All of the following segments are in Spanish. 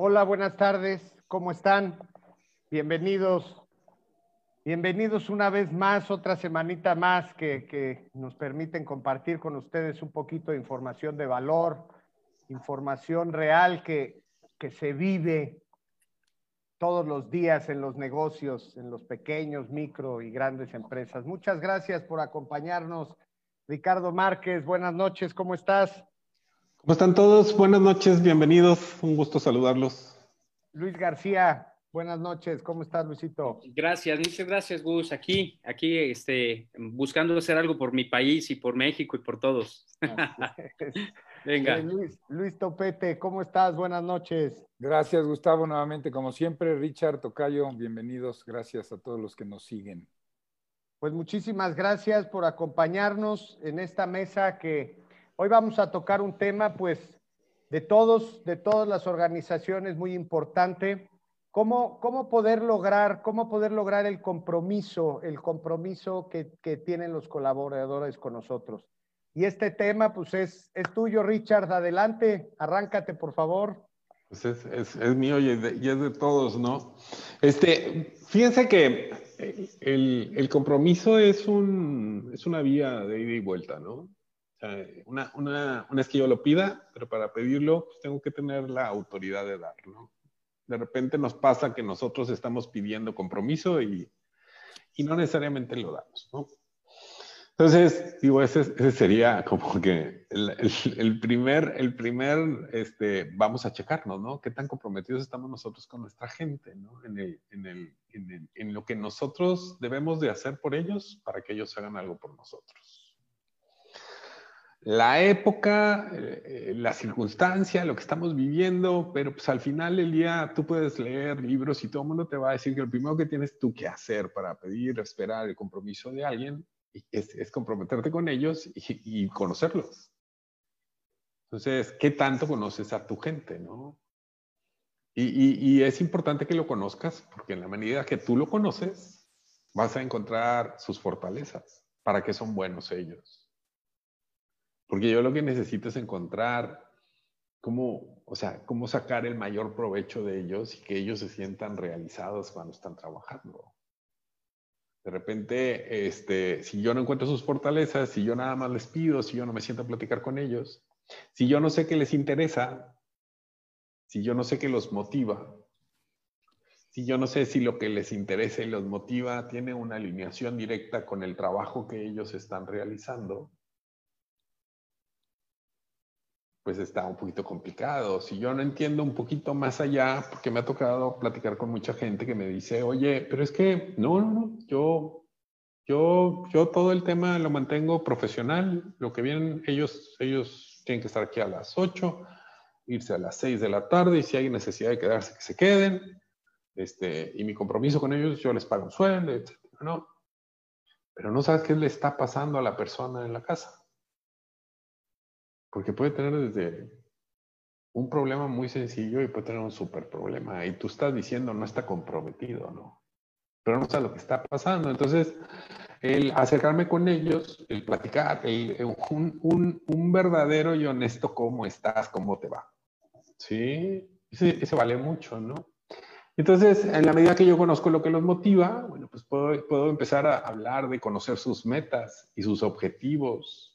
Hola, buenas tardes. ¿Cómo están? Bienvenidos. Bienvenidos una vez más, otra semanita más que, que, nos permiten compartir con ustedes un poquito de información de valor, información real que, que se vive todos los días en los negocios, en los pequeños, micro y grandes empresas. Muchas gracias por acompañarnos. Ricardo Márquez, buenas noches, ¿cómo estás? ¿Cómo están todos? Buenas noches, bienvenidos. Un gusto saludarlos. Luis García, buenas noches. ¿Cómo estás, Luisito? Gracias, muchas gracias, Gus. Aquí, aquí, este, buscando hacer algo por mi país y por México y por todos. Venga. Eh, Luis, Luis Topete, ¿cómo estás? Buenas noches. Gracias, Gustavo, nuevamente. Como siempre, Richard Tocayo, bienvenidos. Gracias a todos los que nos siguen. Pues muchísimas gracias por acompañarnos en esta mesa que Hoy vamos a tocar un tema, pues, de todos, de todas las organizaciones, muy importante. ¿Cómo, cómo poder lograr, cómo poder lograr el compromiso, el compromiso que, tienen los colaboradores con nosotros? Y este tema, pues, es, tuyo, Richard. Adelante, arráncate, por favor. Pues es, mío y es, de, y es, de, todos, ¿no? Este, fíjense que el, el compromiso es, un, es una vía de ida y vuelta, ¿no? Una, una, una, es que yo lo pida, pero para pedirlo pues tengo que tener la autoridad de darlo. De repente nos pasa que nosotros estamos pidiendo compromiso y, y no necesariamente lo damos, ¿no? Entonces, digo, ese, ese sería como que el, primer, el primer, este, vamos a checarnos, ¿no? ¿Qué tan comprometidos estamos nosotros con nuestra gente, ¿no? En, el, en, en, en lo que nosotros debemos de hacer por ellos para que ellos hagan algo por nosotros la época, eh, la circunstancia, lo que estamos viviendo, pero pues al final del día tú puedes leer libros y todo el mundo te va a decir que lo primero que tienes tú que hacer para pedir, esperar el compromiso de alguien es, comprometerte con ellos y, y, conocerlos. Entonces, ¿qué tanto conoces a tu gente, no? Y, y, y es importante que lo conozcas porque en la medida que tú lo conoces, vas a encontrar sus fortalezas, para qué son buenos ellos porque yo lo que necesito es encontrar cómo, o sea, cómo sacar el mayor provecho de ellos y que ellos se sientan realizados cuando están trabajando. De repente, este, si yo no encuentro sus fortalezas, si yo nada más les pido, si yo no me siento a platicar con ellos, si yo no sé qué les interesa, si yo no sé qué los motiva, si yo no sé si lo que les interesa y los motiva tiene una alineación directa con el trabajo que ellos están realizando, pues está un poquito complicado. Si yo no entiendo un poquito más allá, porque me ha tocado platicar con mucha gente que me dice, oye, pero es que no, no, no, yo, yo, yo todo el tema lo mantengo profesional. Lo que vienen, ellos, ellos tienen que estar aquí a las 8, irse a las 6 de la tarde y si hay necesidad de quedarse, que se queden. Este, y mi compromiso con ellos, yo les pago un sueldo, etc. ¿no? Pero no sabes qué le está pasando a la persona en la casa. Porque puede tener desde un problema muy sencillo y puede tener un súper problema. Y tú estás diciendo no está comprometido, ¿no? Pero no sabe lo que está pasando. Entonces, el acercarme con ellos, el platicar, el, un, un, un, verdadero y honesto cómo estás, cómo te va. ¿Sí? Ese, vale mucho, ¿no? Entonces, en la medida que yo conozco lo que los motiva, bueno, pues puedo, puedo empezar a hablar de conocer sus metas y sus objetivos,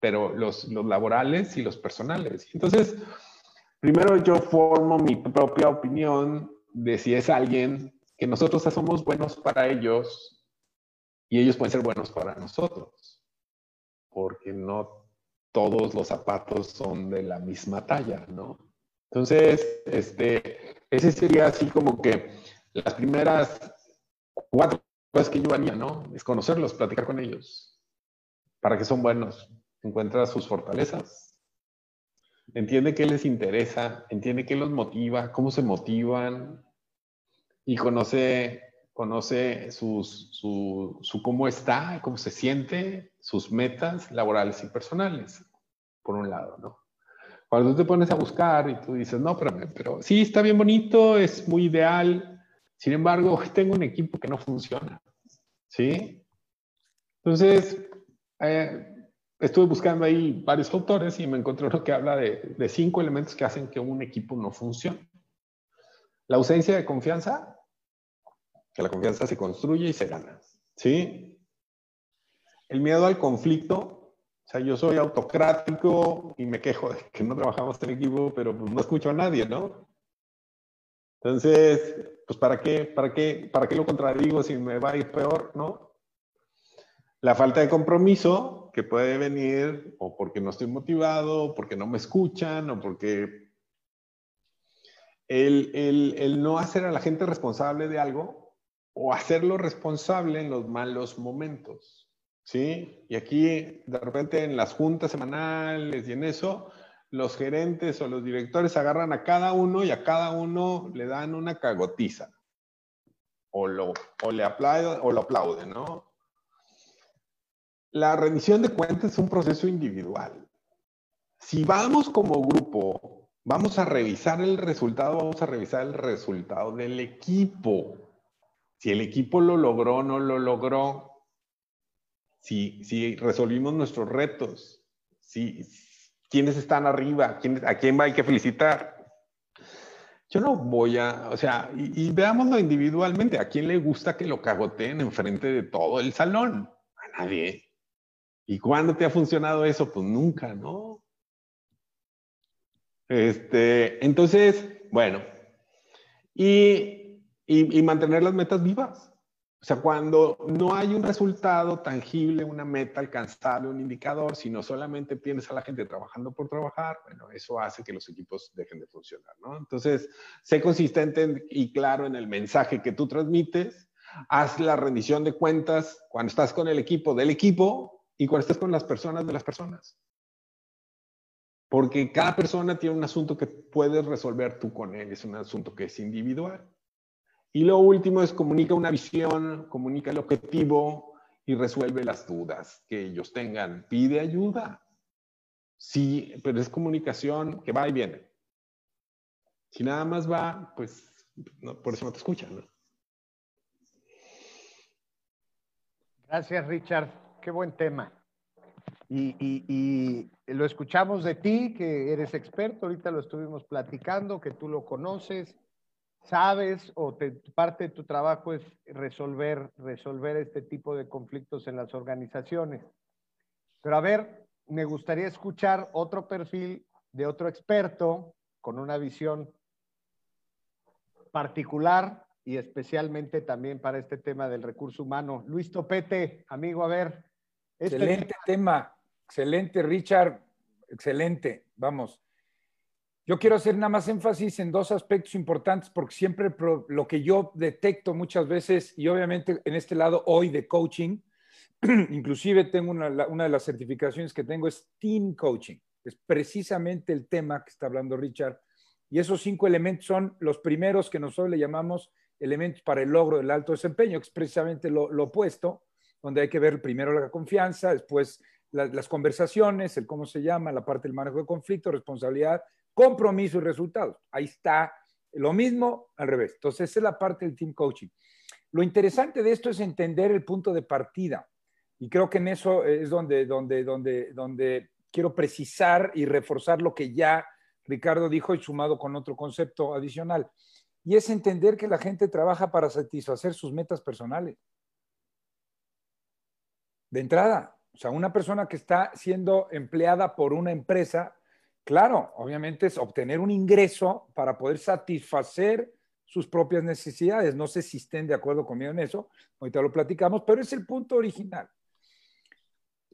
pero los, los laborales y los personales. Entonces, primero yo formo mi propia opinión de si es alguien que nosotros somos buenos para ellos y ellos pueden ser buenos para nosotros, porque no todos los zapatos son de la misma talla, ¿no? Entonces, este, ese sería así como que las primeras cuatro cosas que yo haría, ¿no? Es conocerlos, platicar con ellos, para que son buenos encuentra sus fortalezas, entiende qué les interesa, entiende qué los motiva, cómo se motivan y conoce, conoce su, su cómo está, cómo se siente, sus metas laborales y personales, por un lado, ¿no? Cuando tú te pones a buscar y tú dices, no, pero, pero sí, está bien bonito, es muy ideal, sin embargo, tengo un equipo que no funciona, ¿sí? Entonces, eh, estuve buscando ahí varios autores y me encontré uno que habla de, cinco elementos que hacen que un equipo no funcione. La ausencia de confianza, que la confianza se construye y se gana. ¿Sí? El miedo al conflicto, o sea, yo soy autocrático y me quejo de que no trabajamos en equipo, pero pues no escucho a nadie, ¿no? Entonces, pues ¿para qué, para qué, para qué lo contradigo si me va a ir peor, ¿no? La falta de compromiso que puede venir o porque no estoy motivado, o porque no me escuchan, o porque el, el, el, no hacer a la gente responsable de algo o hacerlo responsable en los malos momentos. ¿Sí? Y aquí, de repente, en las juntas semanales y en eso, los gerentes o los directores agarran a cada uno y a cada uno le dan una cagotiza. O, lo, o le aplauden, o lo aplauden, ¿no? La rendición de cuentas es un proceso individual. Si vamos como grupo, vamos a revisar el resultado, vamos a revisar el resultado del equipo. Si el equipo lo logró no lo logró, si, si resolvimos nuestros retos, si, quiénes están arriba, ¿Quién, a quién hay que felicitar. Yo no voy a, o sea, y, y, veámoslo individualmente, ¿a quién le gusta que lo cagoteen enfrente de todo el salón? A nadie. ¿Y cuándo te ha funcionado eso? Pues nunca, ¿no? Este, entonces, bueno, y, y, mantener las metas vivas. O sea, cuando no hay un resultado tangible, una meta alcanzable, un indicador, sino solamente tienes a la gente trabajando por trabajar, bueno, eso hace que los equipos dejen de funcionar, ¿no? Entonces, sé consistente y claro en el mensaje que tú transmites, haz la rendición de cuentas cuando estás con el equipo del equipo y cuando estás con las personas de las personas. Porque cada persona tiene un asunto que puedes resolver tú con él, es un asunto que es individual. Y lo último es comunica una visión, comunica el objetivo y resuelve las dudas que ellos tengan. Pide ayuda. Sí, pero es comunicación que va y viene. Si nada más va, pues por eso no te escuchan. ¿no? Gracias, Richard. Qué buen tema. Y, y, y, lo escuchamos de ti, que eres experto, ahorita lo estuvimos platicando, que tú lo conoces, sabes o te, parte de tu trabajo es resolver, resolver este tipo de conflictos en las organizaciones. Pero a ver, me gustaría escuchar otro perfil de otro experto con una visión particular y especialmente también para este tema del recurso humano. Luis Topete, amigo, a ver. Excelente tema, excelente, Richard, excelente. Vamos. Yo quiero hacer nada más énfasis en dos aspectos importantes porque siempre lo que yo detecto muchas veces, y obviamente en este lado hoy de coaching, inclusive tengo una, una, de las certificaciones que tengo es Team Coaching. Es precisamente el tema que está hablando Richard. Y esos cinco elementos son los primeros que nosotros le llamamos elementos para el logro del alto desempeño, que es precisamente lo, lo opuesto, donde hay que ver primero la confianza, después la, las conversaciones, el cómo se llama, la parte del manejo de conflicto, responsabilidad, compromiso y resultados. Ahí está lo mismo al revés. Entonces, es la parte del team coaching. Lo interesante de esto es entender el punto de partida. Y creo que en eso es donde, donde, donde, donde quiero precisar y reforzar lo que ya Ricardo dijo y sumado con otro concepto adicional. Y es entender que la gente trabaja para satisfacer sus metas personales. De entrada, o sea, una persona que está siendo empleada por una empresa Claro, obviamente es obtener un ingreso para poder satisfacer sus propias necesidades. No sé si estén de acuerdo conmigo en eso, ahorita lo platicamos, pero es el punto original.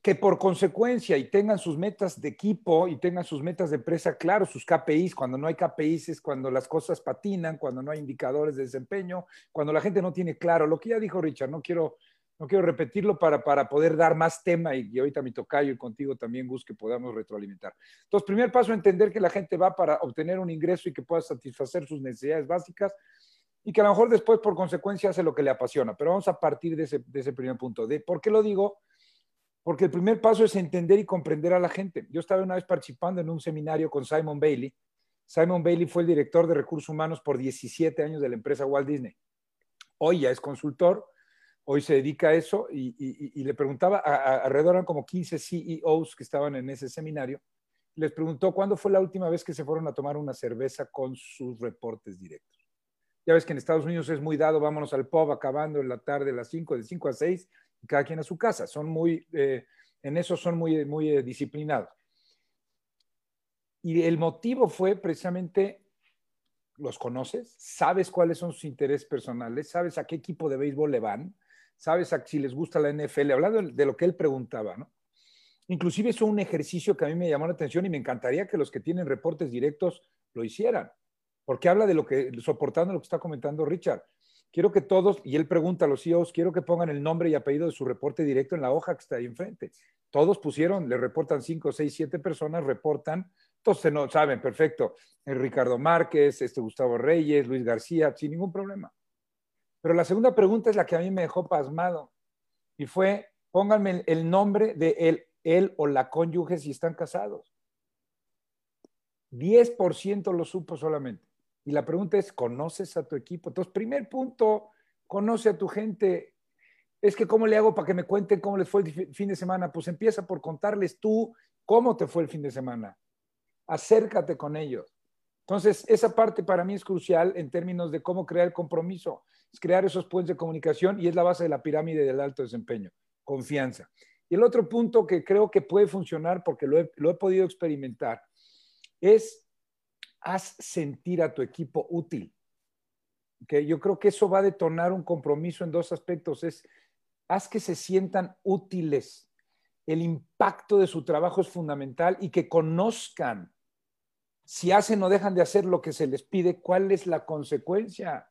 Que por consecuencia y tengan sus metas de equipo y tengan sus metas de empresa, claro, sus KPIs, cuando no hay KPIs cuando las cosas patinan, cuando no hay indicadores de desempeño, cuando la gente no tiene claro, lo que ya dijo Richard, no quiero no quiero repetirlo para, para poder dar más tema y, y, ahorita mi tocayo y contigo también, Gus, que podamos retroalimentar. Entonces, primer paso, entender que la gente va para obtener un ingreso y que pueda satisfacer sus necesidades básicas y que a lo mejor después, por consecuencia, hace lo que le apasiona. Pero vamos a partir de ese, de ese primer punto. De, ¿Por qué lo digo? Porque el primer paso es entender y comprender a la gente. Yo estaba una vez participando en un seminario con Simon Bailey. Simon Bailey fue el director de recursos humanos por 17 años de la empresa Walt Disney. Hoy ya es consultor, hoy se dedica a eso y, le preguntaba, a, a, alrededor eran como 15 CEOs que estaban en ese seminario, les preguntó cuándo fue la última vez que se fueron a tomar una cerveza con sus reportes directos. Ya ves que en Estados Unidos es muy dado, vámonos al pub acabando en la tarde a las 5, de 5 a 6, y cada quien a su casa. Son muy, eh, en eso son muy, muy eh, disciplinados. Y el motivo fue precisamente, ¿los conoces? ¿Sabes cuáles son sus intereses personales? ¿Sabes a qué equipo de béisbol le van? ¿Sabes si les gusta la NFL? Hablando de lo que él preguntaba, ¿no? Inclusive es un ejercicio que a mí me llamó la atención y me encantaría que los que tienen reportes directos lo hicieran, porque habla de lo que, soportando lo que está comentando Richard. Quiero que todos, y él pregunta a los CEOs, quiero que pongan el nombre y apellido de su reporte directo en la hoja que está ahí enfrente. Todos pusieron, le reportan cinco, seis, siete personas, reportan, entonces no saben, perfecto, Ricardo Márquez, este Gustavo Reyes, Luis García, sin ningún problema. Pero la segunda pregunta es la que a mí me dejó pasmado, y fue, pónganme el nombre de él él o la cónyuge si están casados. 10% lo supo solamente. Y la pregunta es, ¿conoces a tu equipo? Entonces, primer punto, conoce a tu gente. Es que, ¿cómo le hago para que me cuenten cómo les fue el fin de semana? Pues empieza por contarles tú cómo te fue el fin de semana. Acércate con ellos. Entonces, esa parte para mí es crucial en términos de cómo crear compromiso. Es crear esos puentes de comunicación y es la base de la pirámide del alto desempeño. Confianza. Y el otro punto que creo que puede funcionar, porque lo he, podido experimentar, es haz sentir a tu equipo útil. que Yo creo que eso va a detonar un compromiso en dos aspectos. Es haz que se sientan útiles. El impacto de su trabajo es fundamental y que conozcan si hacen o dejan de hacer lo que se les pide, cuál es la consecuencia.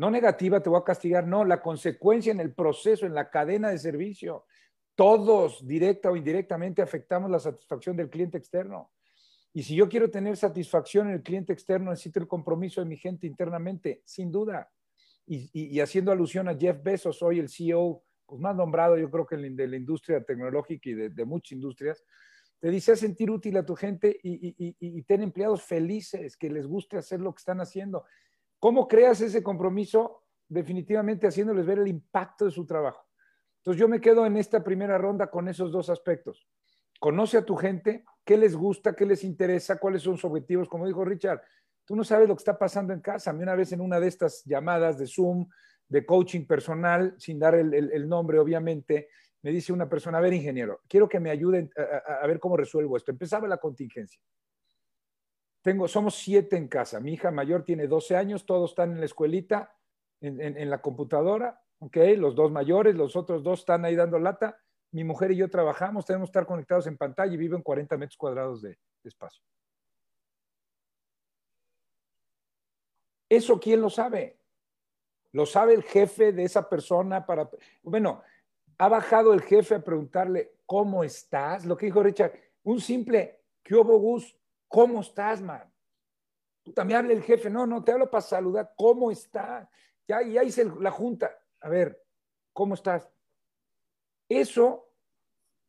No negativa, te voy a castigar, no, la consecuencia en el proceso, en la cadena de servicio todos, directa o indirectamente, afectamos la satisfacción del cliente externo. Y si yo quiero tener satisfacción en el cliente externo, necesito el compromiso de mi gente internamente, sin duda. Y, haciendo alusión a Jeff Bezos, hoy el CEO pues, más nombrado, yo creo que de la industria tecnológica y de, muchas industrias, te dice sentir útil a tu gente y, y, ten empleados felices, que les guste hacer lo que están haciendo. ¿Cómo creas ese compromiso? Definitivamente haciéndoles ver el impacto de su trabajo. Entonces yo me quedo en esta primera ronda con esos dos aspectos. Conoce a tu gente, qué les gusta, qué les interesa, cuáles son sus objetivos. Como dijo Richard, tú no sabes lo que está pasando en casa. A mí una vez en una de estas llamadas de Zoom, de coaching personal, sin dar el, nombre obviamente, me dice una persona, a ver ingeniero, quiero que me ayuden a, ver cómo resuelvo esto. Empezaba la contingencia. Tengo, somos siete en casa. Mi hija mayor tiene 12 años, todos están en la escuelita, en la computadora ¿ok? Los dos mayores, los otros dos están ahí dando lata. Mi mujer y yo trabajamos, tenemos que estar conectados en pantalla y vivo en 40 metros cuadrados de, espacio. ¿Eso quién lo sabe? ¿Lo sabe el jefe de esa persona para... Bueno, ha bajado el jefe a preguntarle, ¿cómo estás? Lo que dijo Richard, un simple, ¿qué hubo, Gus? ¿Cómo estás, man? Tú también habla el jefe, no, no, te hablo para saludar, ¿cómo estás? Ya, ya hice la junta, a ver, ¿cómo estás? Eso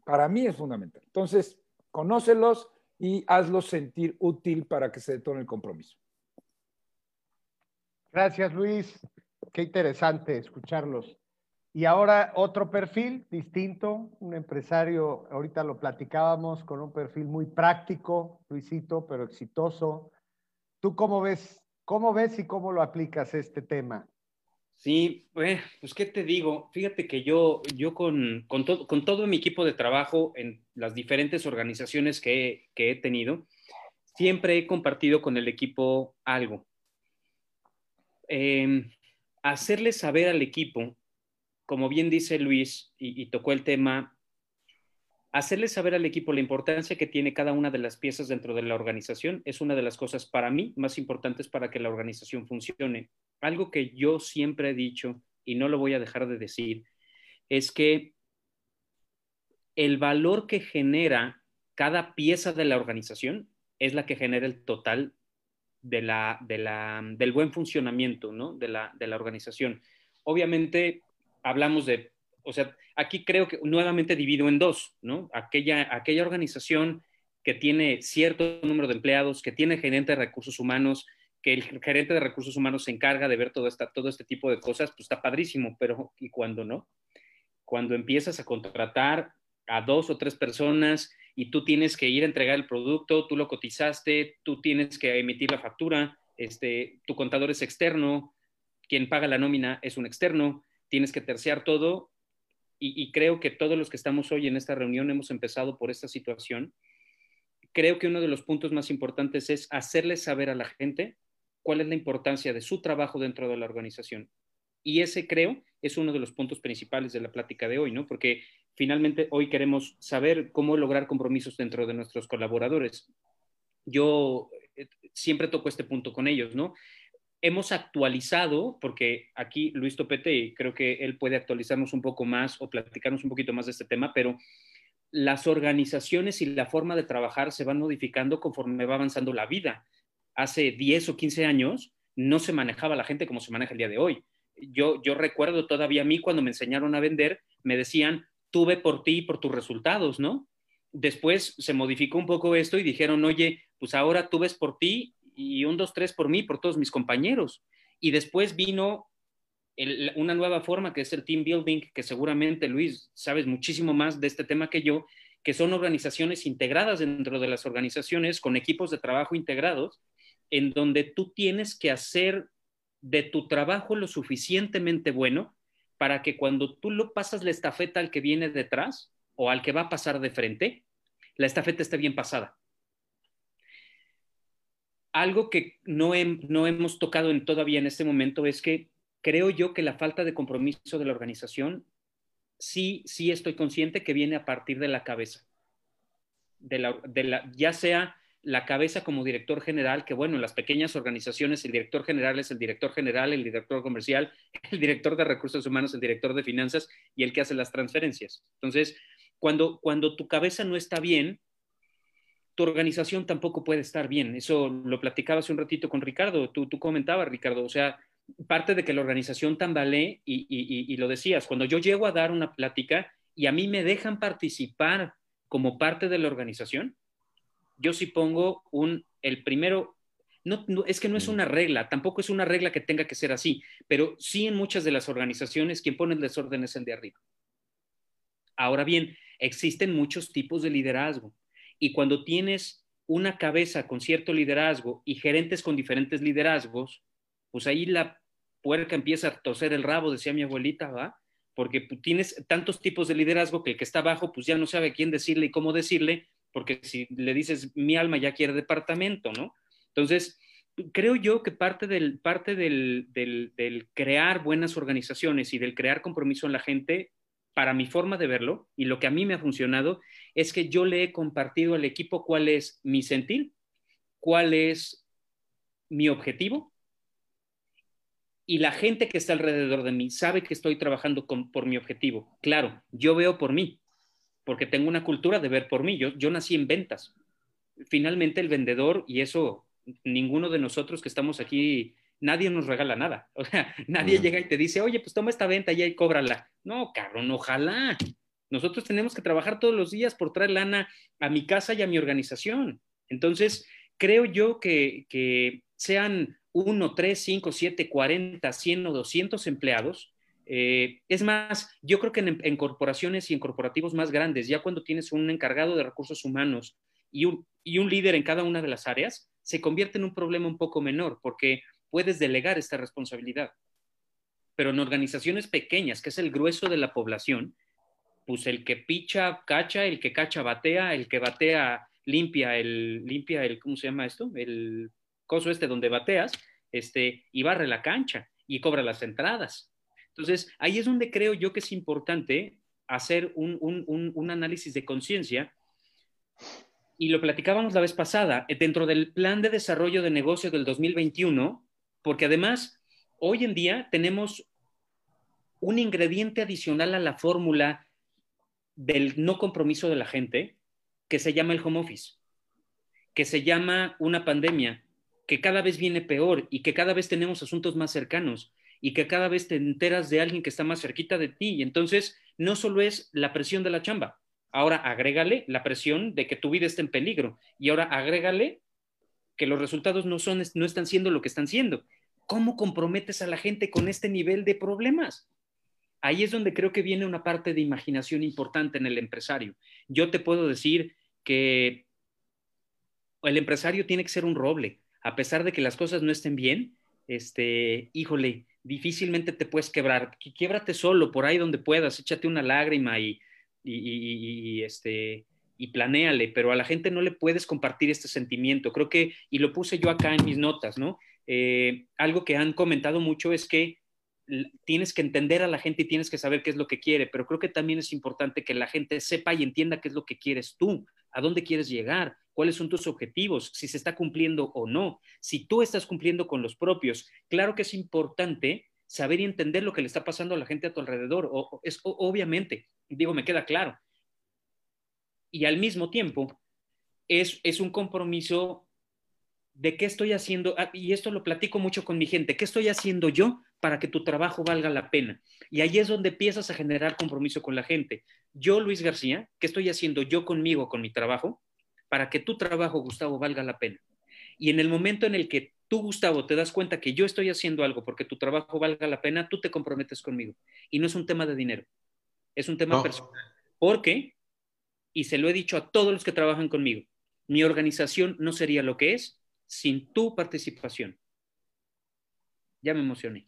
para mí es fundamental. Entonces, conócelos y hazlos sentir útil para que se detone el compromiso. Gracias, Luis. Qué interesante escucharlos. Y ahora otro perfil distinto, un empresario, ahorita lo platicábamos, con un perfil muy práctico, Luisito, pero exitoso. ¿Tú cómo ves, cómo ves y cómo lo aplicas este tema? Sí, pues, pues, ¿qué te digo? Fíjate que yo, yo con, con, con todo mi equipo de trabajo en las diferentes organizaciones que, que he tenido, siempre he compartido con el equipo algo. Em, hacerle saber al equipo, como bien dice Luis, y, tocó el tema, hacerle saber al equipo la importancia que tiene cada una de las piezas dentro de la organización es una de las cosas para mí más importantes para que la organización funcione algo que yo siempre he dicho y no lo voy a dejar de decir, es que el valor que genera cada pieza de la organización es la que genera el total de la, del buen funcionamiento de, la, de la organización. Obviamente hablamos de, o sea, aquí creo que nuevamente divido en dos, ¿no? Aquella, aquella organización que tiene cierto número de empleados, que tiene gerente de recursos humanos, que el gerente de recursos humanos se encarga de ver todo, esta, todo este tipo de cosas, pues está padrísimo, pero ¿y cuando no? Cuando empiezas a contratar a dos o tres personas y tú tienes que ir a entregar el producto, tú lo cotizaste, tú tienes que emitir la factura, este, tu contador es externo, quien paga la nómina es un externo, tienes que terciar todo y, y, creo que todos los que estamos hoy en esta reunión hemos empezado por esta situación. Creo que uno de los puntos más importantes es hacerles saber a la gente cuál es la importancia de su trabajo dentro de la organización. Y ese creo es uno de los puntos principales de la plática de hoy, ¿no? Porque finalmente hoy queremos saber cómo lograr compromisos dentro de nuestros colaboradores. Yo eh, siempre toco este punto con ellos, ¿no? Hemos actualizado, porque aquí Luis Topete, creo que él puede actualizarnos un poco más o platicarnos un poquito más de este tema, pero las organizaciones y la forma de trabajar se van modificando conforme va avanzando la vida. Hace 10 o 15 años no se manejaba la gente como se maneja el día de hoy. Yo, yo recuerdo todavía a mí cuando me enseñaron a vender, me decían, tuve por ti y por tus resultados, ¿no? Después se modificó un poco esto y dijeron, oye, pues ahora tú ves por ti y un, dos, tres por mí, por todos mis compañeros. Y después vino una nueva forma que es el team building, que seguramente Luis sabes muchísimo más de este tema que yo, que son organizaciones integradas dentro de las organizaciones con equipos de trabajo integrados, en donde tú tienes que hacer de tu trabajo lo suficientemente bueno para que cuando tú lo pasas la estafeta al que viene detrás o al que va a pasar de frente, la estafeta esté bien pasada algo que no, no hemos tocado en, todavía en este momento es que creo yo que la falta de compromiso de la organización, sí, sí estoy consciente que viene a partir de la cabeza. De la, de la, ya sea la cabeza como director general, que bueno, en las pequeñas organizaciones el director general es el director general, el director comercial, el director de recursos humanos, el director de finanzas y el que hace las transferencias. Entonces, cuando, cuando tu cabeza no está bien, tu organización tampoco puede estar bien. Eso lo platicaba hace un ratito con Ricardo, tú, tú comentabas, Ricardo, o sea, parte de que la organización tambalee y, y, y, lo decías, cuando yo llego a dar una plática y a mí me dejan participar como parte de la organización, yo sí pongo un, el primero, no, no, es que no es una regla, tampoco es una regla que tenga que ser así, pero sí en muchas de las organizaciones quien pone el desorden es el de arriba. Ahora bien, existen muchos tipos de liderazgo y cuando tienes una cabeza con cierto liderazgo y gerentes con diferentes liderazgos, pues ahí la puerca empieza a torcer el rabo, decía mi abuelita, ¿va? Porque tienes tantos tipos de liderazgo que el que está abajo, pues ya no sabe quién decirle y cómo decirle, porque si le dices mi alma ya quiere departamento, ¿no? Entonces, creo yo que parte del, parte del, del crear buenas organizaciones y del crear compromiso en la gente para mi forma de verlo y lo que a mí me ha funcionado es que yo le he compartido al equipo cuál es mi sentir, cuál es mi objetivo y la gente que está alrededor de mí sabe que estoy trabajando por mi objetivo. Claro, yo veo por mí, porque tengo una cultura de ver por mí. Yo, yo nací en ventas. Finalmente el vendedor, y eso ninguno de nosotros que estamos aquí nadie nos regala nada. O sea, nadie llega y te dice, oye, pues toma esta venta y ahí cóbrala. No, cabrón, ojalá. Nosotros tenemos que trabajar todos los días por traer lana a mi casa y a mi organización. Entonces, creo yo que, que sean uno, tres, cinco, siete, cuarenta, cien o doscientos empleados. Eh, es más, yo creo que en, en, corporaciones y en corporativos más grandes, ya cuando tienes un encargado de recursos humanos y un, y un líder en cada una de las áreas, se convierte en un problema un poco menor, porque puedes delegar esta responsabilidad. Pero en organizaciones pequeñas, que es el grueso de la población, pues el que picha, cacha, el que cacha, batea, el que batea, limpia, el, limpia el, ¿cómo se llama esto? El coso este donde bateas, este, y barre la cancha y cobra las entradas. Entonces, ahí es donde creo yo que es importante hacer un, un, un, un análisis de conciencia y lo platicábamos la vez pasada, dentro del plan de desarrollo de negocio del 2021, porque además hoy en día tenemos un ingrediente adicional a la fórmula del no compromiso de la gente que se llama el home office, que se llama una pandemia, que cada vez viene peor y que cada vez tenemos asuntos más cercanos y que cada vez te enteras de alguien que está más cerquita de ti. Y entonces no solo es la presión de la chamba, ahora agrégale la presión de que tu vida esté en peligro y ahora agrégale que los resultados no, son, no están siendo lo que están siendo. ¿Cómo comprometes a la gente con este nivel de problemas? Ahí es donde creo que viene una parte de imaginación importante en el empresario. Yo te puedo decir que el empresario tiene que ser un roble, a pesar de que las cosas no estén bien, este, híjole, difícilmente te puedes quebrar. Quiebrate solo, por ahí donde puedas, échate una lágrima y, y, este, y planéale, pero a la gente no le puedes compartir este sentimiento. Creo que, y lo puse yo acá en mis notas, ¿no? Eh, algo que han comentado mucho es que tienes que entender a la gente y tienes que saber qué es lo que quiere, pero creo que también es importante que la gente sepa y entienda qué es lo que quieres tú, a dónde quieres llegar, cuáles son tus objetivos, si se está cumpliendo o no, si tú estás cumpliendo con los propios. Claro que es importante saber y entender lo que le está pasando a la gente a tu alrededor, o, es, obviamente, digo, me queda claro. Y al mismo tiempo, es, es un compromiso de qué estoy haciendo, ah, y esto lo platico mucho con mi gente, ¿qué estoy haciendo yo para que tu trabajo valga la pena? Y ahí es donde empiezas a generar compromiso con la gente. Yo, Luis García, ¿qué estoy haciendo yo conmigo, con mi trabajo, para que tu trabajo, Gustavo, valga la pena? Y en el momento en el que tú, Gustavo, te das cuenta que yo estoy haciendo algo porque tu trabajo valga la pena, tú te comprometes conmigo. Y no es un tema de dinero, es un tema personal. Porque, y se lo he dicho a todos los que trabajan conmigo, mi organización no sería lo que es sin tu participación. Ya me emocioné.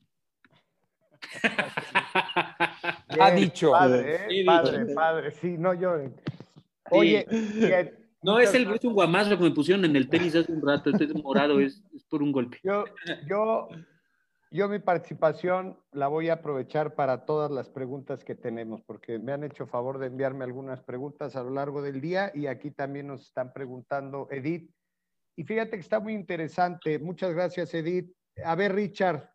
ha dicho. Padre, padre, padre, sí, no lloren. Oye, no, es el es un guamazo que me pusieron en el tenis hace un rato, este morado, es, es por un golpe. Yo, yo, yo mi participación la voy a aprovechar para todas las preguntas que tenemos, porque me han hecho favor de enviarme algunas preguntas a lo largo del día y aquí también nos están preguntando Edith y fíjate que está muy interesante. Muchas gracias, Edith. A ver, Richard,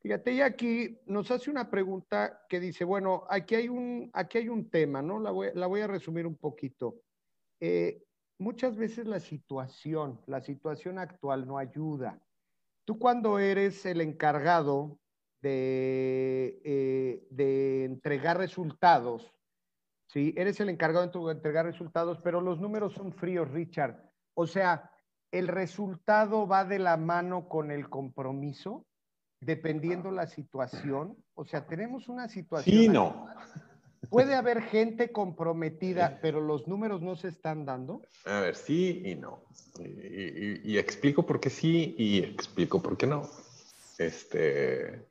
fíjate, y aquí nos hace una pregunta que dice, bueno, aquí hay un, aquí hay un tema, ¿no? La voy, a resumir un poquito. Eh, muchas veces la situación, la situación actual no ayuda. Tú cuando eres el encargado de, eh, de entregar resultados, ¿sí? Eres el encargado de entregar resultados, pero los números son fríos, Richard. O sea, el resultado va de la mano con el compromiso, dependiendo la situación. O sea, tenemos una situación. Sí, no. Puede haber gente comprometida, pero los números no se están dando. A ver, sí y no. Y, explico por qué sí y explico por qué no. Este,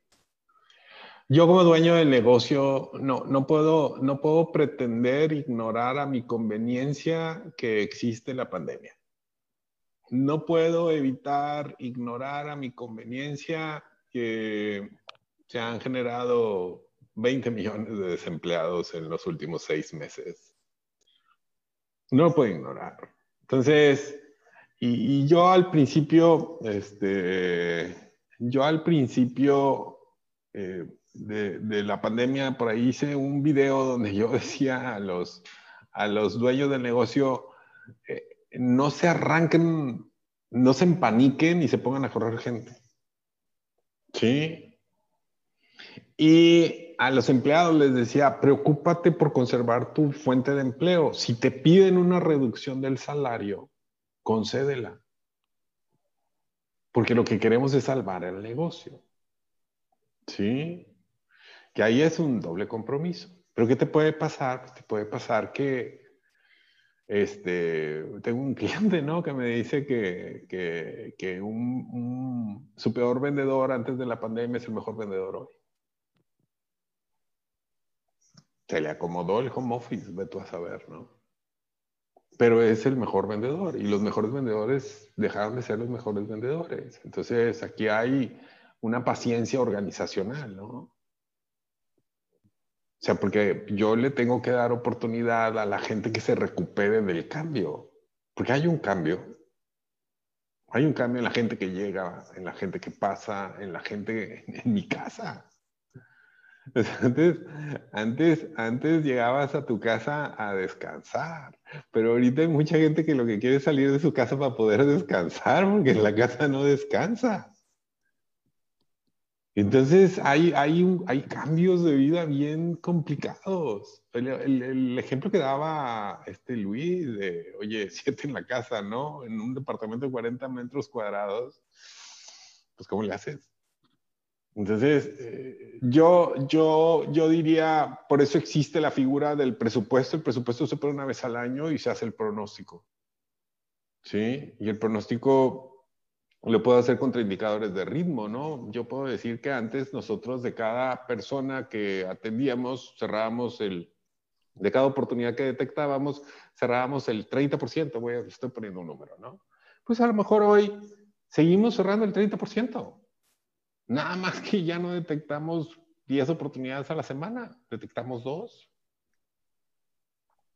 yo como dueño del negocio no, no, puedo, no puedo pretender ignorar a mi conveniencia que existe la pandemia no puedo evitar ignorar a mi conveniencia que se han generado 20 millones de desempleados en los últimos seis meses. No lo puedo ignorar. Entonces, y, yo al principio, este, yo al principio eh, de, la pandemia, por ahí hice un video donde yo decía a los, a los dueños del negocio, eh, no se arranquen, no se empaniquen y se pongan a correr gente. Sí. Y a los empleados les decía, preocúpate por conservar tu fuente de empleo. Si te piden una reducción del salario, concédela. Porque lo que queremos es salvar el negocio. ¿Sí? Que ahí es un doble compromiso. Pero ¿qué te puede pasar? Pues te puede pasar que este, tengo un cliente, ¿no? Que me dice que, que, que un, su peor vendedor antes de la pandemia es el mejor vendedor hoy. Se le acomodó el home office, ve tú a saber, ¿no? Pero es el mejor vendedor y los mejores vendedores dejaron de ser los mejores vendedores. Entonces, aquí hay una paciencia organizacional, ¿no? O sea, porque yo le tengo que dar oportunidad a la gente que se recupere del cambio. Porque hay un cambio. Hay un cambio en la gente que llega, en la gente que pasa, en la gente en mi casa. Antes, antes, antes llegabas a tu casa a descansar, pero ahorita hay mucha gente que lo que quiere es salir de su casa para poder descansar, porque en la casa no descansa. Entonces hay, hay, hay cambios de vida bien complicados. El, ejemplo que daba este Luis de, oye, siete en la casa, ¿no? En un departamento de 40 metros cuadrados, pues ¿cómo le haces? Entonces, eh, yo, yo, yo diría, por eso existe la figura del presupuesto. El presupuesto se pone una vez al año y se hace el pronóstico. ¿Sí? Y el pronóstico le puedo hacer contraindicadores de ritmo, ¿no? Yo puedo decir que antes nosotros de cada persona que atendíamos, cerrábamos el, de cada oportunidad que detectábamos, cerrábamos el 30%, voy a, estoy poniendo un número, ¿no? Pues a lo mejor hoy seguimos cerrando el 30%. Nada más que ya no detectamos 10 oportunidades a la semana, detectamos dos.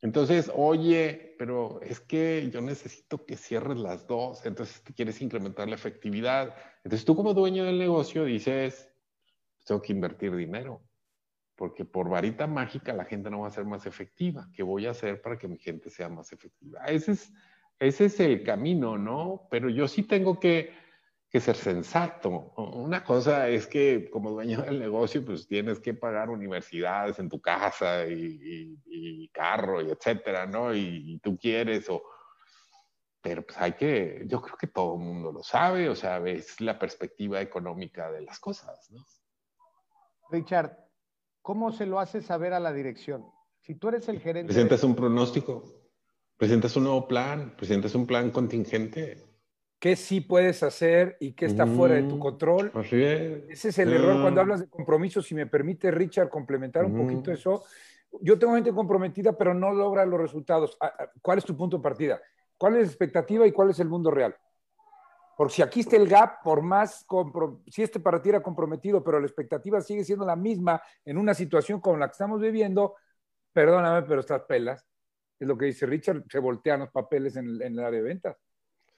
Entonces, oye, pero es que yo necesito que cierres las dos, entonces te quieres incrementar la efectividad. Entonces tú como dueño del negocio dices, tengo que invertir dinero, porque por varita mágica la gente no va a ser más efectiva. ¿Qué voy a hacer para que mi gente sea más efectiva? Ese es, ese es el camino, ¿no? Pero yo sí tengo que que ser sensato. Una cosa es que como dueño del negocio, pues tienes que pagar universidades en tu casa y, carro y etcétera, ¿no? Y, tú quieres o... Pero pues hay que, yo creo que todo el mundo lo sabe, o sea, es la perspectiva económica de las cosas, ¿no? Richard, ¿cómo se lo hace saber a la dirección? Si tú eres el gerente... Presentas un pronóstico, presentas un nuevo plan, presentas un plan contingente, qué sí puedes hacer y qué está fuera de tu control. Ese es el error cuando hablas de compromiso. Si me permite, Richard, complementar un poquito eso. Yo tengo gente comprometida, pero no logra los resultados. Ah, ah, ¿Cuál es tu punto de partida? ¿Cuál es la expectativa y cuál es el mundo real? Porque si aquí está el gap, por más, si este para ti era comprometido, pero la expectativa sigue siendo la misma en una situación como la que estamos viviendo, perdóname, pero estás pelas. Es lo que dice Richard, se voltean los papeles en el área de ventas.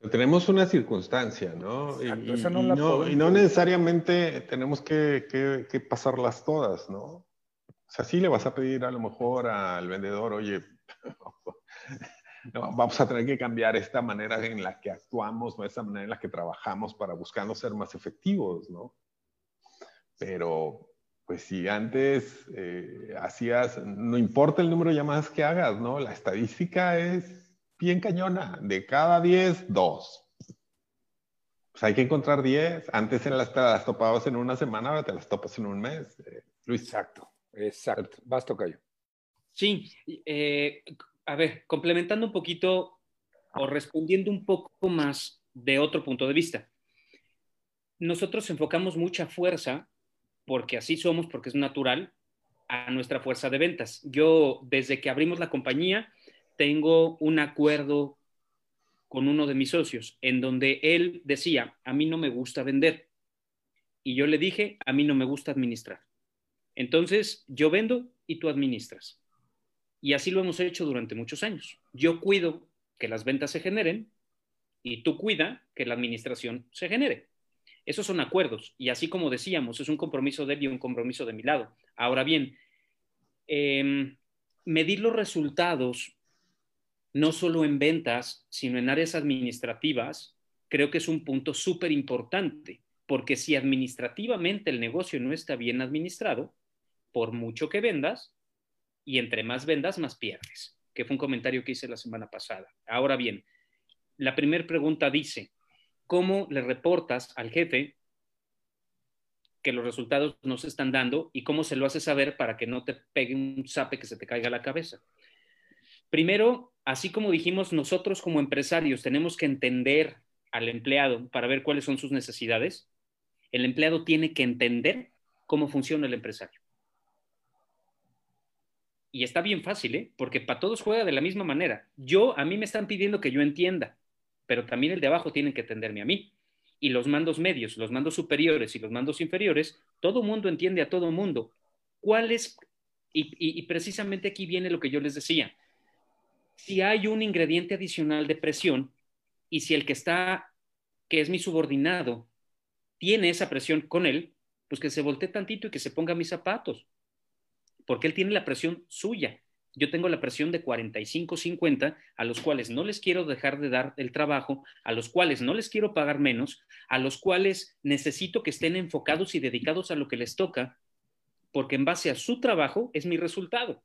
Tenemos una circunstancia, ¿no? y, no necesariamente tenemos que, pasarlas todas, ¿no? O sea, sí le vas a pedir a lo mejor al vendedor, oye, vamos a tener que cambiar esta manera en la que actuamos, ¿no? esta manera en la que trabajamos para buscando ser más efectivos, ¿no? Pero, pues si antes eh, hacías, no importa el número de llamadas que hagas, ¿no? La estadística es bien cañona. De cada 10, 2. Pues hay que encontrar 10. Antes en las, te las topabas en una semana, ahora te las topas en un mes. Eh, Luis. Exacto, exacto. Vas, Tocayo. Sí, eh, a ver, complementando un poquito o respondiendo un poco más de otro punto de vista. Nosotros enfocamos mucha fuerza, porque así somos, porque es natural, a nuestra fuerza de ventas. Yo, desde que abrimos la compañía, tengo un acuerdo con uno de mis socios en donde él decía, a mí no me gusta vender. Y yo le dije, a mí no me gusta administrar. Entonces, yo vendo y tú administras. Y así lo hemos hecho durante muchos años. Yo cuido que las ventas se generen y tú cuida que la administración se genere. Esos son acuerdos. Y así como decíamos, es un compromiso de él y un compromiso de mi lado. Ahora bien, em, medir los resultados no solo en ventas, sino en áreas administrativas, creo que es un punto súper importante, porque si administrativamente el negocio no está bien administrado, por mucho que vendas, y entre más vendas, más pierdes, que fue un comentario que hice la semana pasada. Ahora bien, la primera pregunta dice, ¿cómo le reportas al jefe que los resultados no se están dando y cómo se lo hace saber para que no te pegue un zape que se te caiga la cabeza? Primero, así como dijimos, nosotros como empresarios tenemos que entender al empleado para ver cuáles son sus necesidades. El empleado tiene que entender cómo funciona el empresario. Y está bien fácil, ¿eh? Porque para todos juega de la misma manera. Yo, a mí me están pidiendo que yo entienda, pero también el de abajo tienen que entenderme a mí. Y los mandos medios, los mandos superiores y los mandos inferiores, todo mundo entiende a todo mundo. ¿Cuál es? y precisamente aquí viene lo que yo les decía si hay un ingrediente adicional de presión y si el que está, que es mi subordinado, tiene esa presión con él, pues que se voltee tantito y que se ponga mis zapatos, porque él tiene la presión suya. Yo tengo la presión de 45, 50, a los cuales no les quiero dejar de dar el trabajo, a los cuales no les quiero pagar menos, a los cuales necesito que estén enfocados y dedicados a lo que les toca, porque en base a su trabajo es mi resultado.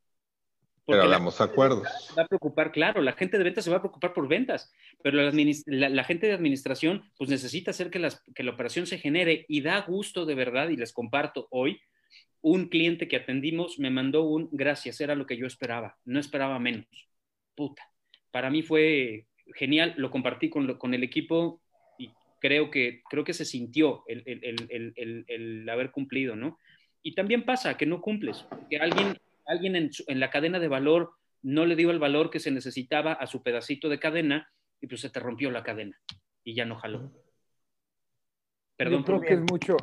Pero hablamos acuerdos. Va a preocupar, claro, la gente de ventas se va a preocupar por ventas, pero la, gente de administración pues necesita hacer que, que la operación se genere y da gusto de verdad, y les comparto hoy, un cliente que atendimos me mandó un gracias, era lo que yo esperaba, no esperaba menos. Puta, para mí fue genial, lo compartí con, con el equipo y creo que, creo que se sintió el, el, el, el, haber cumplido, ¿no? Y también pasa que no cumples, que alguien, alguien en, en, la cadena de valor no le dio el valor que se necesitaba a su pedacito de cadena y pues se te rompió la cadena y ya no jaló. Perdón, Yo creo que es mucho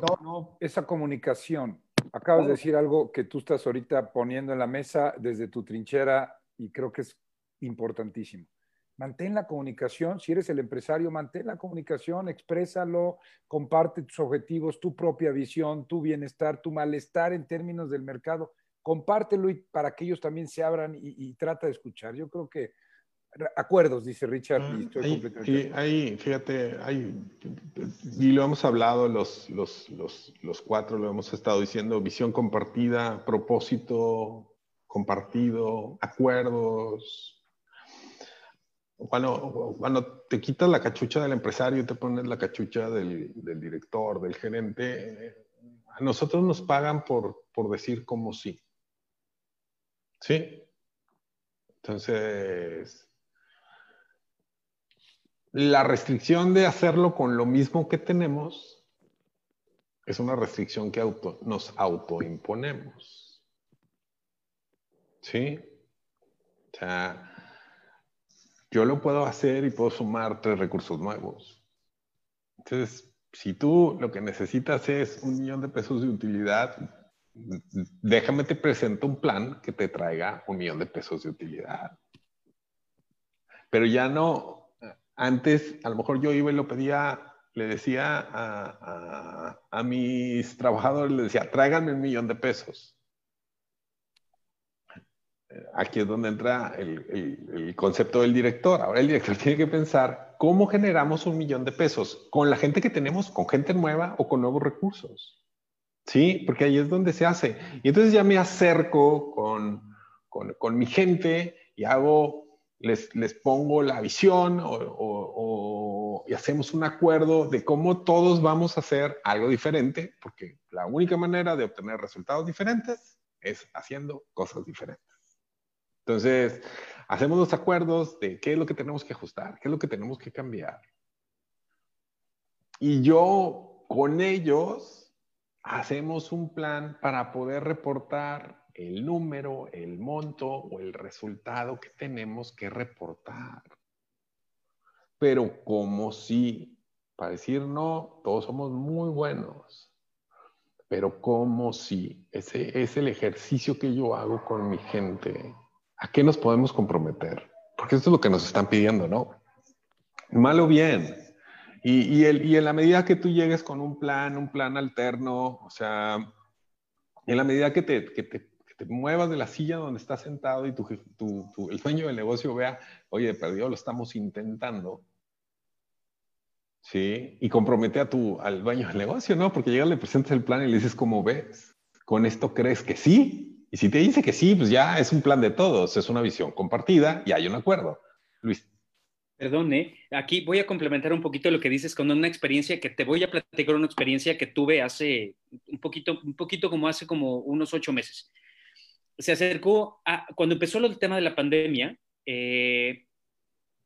esa comunicación. Acabas de decir algo que tú estás ahorita poniendo en la mesa desde tu trinchera y creo que es importantísimo. Mantén la comunicación, si eres el empresario, mantén la comunicación, exprésalo, comparte tus objetivos, tu propia visión, tu bienestar, tu malestar en términos del mercado, compártelo y para que ellos también se abran y, trata de escuchar. Yo creo que acuerdos, dice Richard, y estoy completamente. fíjate, hay, y lo hemos hablado los, los, los, los cuatro, lo hemos estado diciendo, visión compartida, propósito compartido, acuerdos, cuando, cuando te quitas la cachucha del empresario y te pones la cachucha del, del director, del gerente, a nosotros nos pagan por, por decir como sí. ¿Sí? Entonces, la restricción de hacerlo con lo mismo que tenemos es una restricción que auto, nos autoimponemos. ¿Sí? O sea, yo lo puedo hacer y puedo sumar tres recursos nuevos. Entonces, si tú lo que necesitas es un millón de pesos de utilidad, déjame te presento un plan que te traiga un millón de pesos de utilidad. Pero ya no, antes a lo mejor yo iba y lo pedía, le decía a, mis trabajadores, le decía, tráiganme un millón de pesos aquí es donde entra el, concepto del director. Ahora el director tiene que pensar cómo generamos un millón de pesos con la gente que tenemos, con gente nueva o con nuevos recursos. ¿Sí? Porque ahí es donde se hace. Y entonces ya me acerco con, con, mi gente y hago, les, les pongo la visión o, y hacemos un acuerdo de cómo todos vamos a hacer algo diferente, porque la única manera de obtener resultados diferentes es haciendo cosas diferentes. Entonces, hacemos los acuerdos de qué es lo que tenemos que ajustar, qué es lo que tenemos que cambiar. Y yo con ellos hacemos un plan para poder reportar el número, el monto o el resultado que tenemos que reportar. Pero como si, para decir no, todos somos muy buenos. Pero como si, ese es el ejercicio que yo hago con mi gente ¿A qué nos podemos comprometer? Porque esto es lo que nos están pidiendo, ¿no? Mal o bien. Y, en la medida que tú llegues con un plan, un plan alterno, o sea, en la medida que te, muevas de la silla donde estás sentado y tu, el dueño del negocio vea, oye, perdido, lo estamos intentando. ¿Sí? Y compromete a tu, al dueño del negocio, ¿no? Porque llega, le presentas el plan y le dices, ¿cómo ves? ¿Con esto crees que sí? Y si te dice que sí, pues ya es un plan de todos, es una visión compartida y hay un acuerdo. Luis. Perdone, aquí voy a complementar un poquito lo que dices con una experiencia que te voy a platicar, una experiencia que tuve hace un poquito, un poquito como hace como unos ocho meses. Se acercó a, cuando empezó el tema de la pandemia, eh,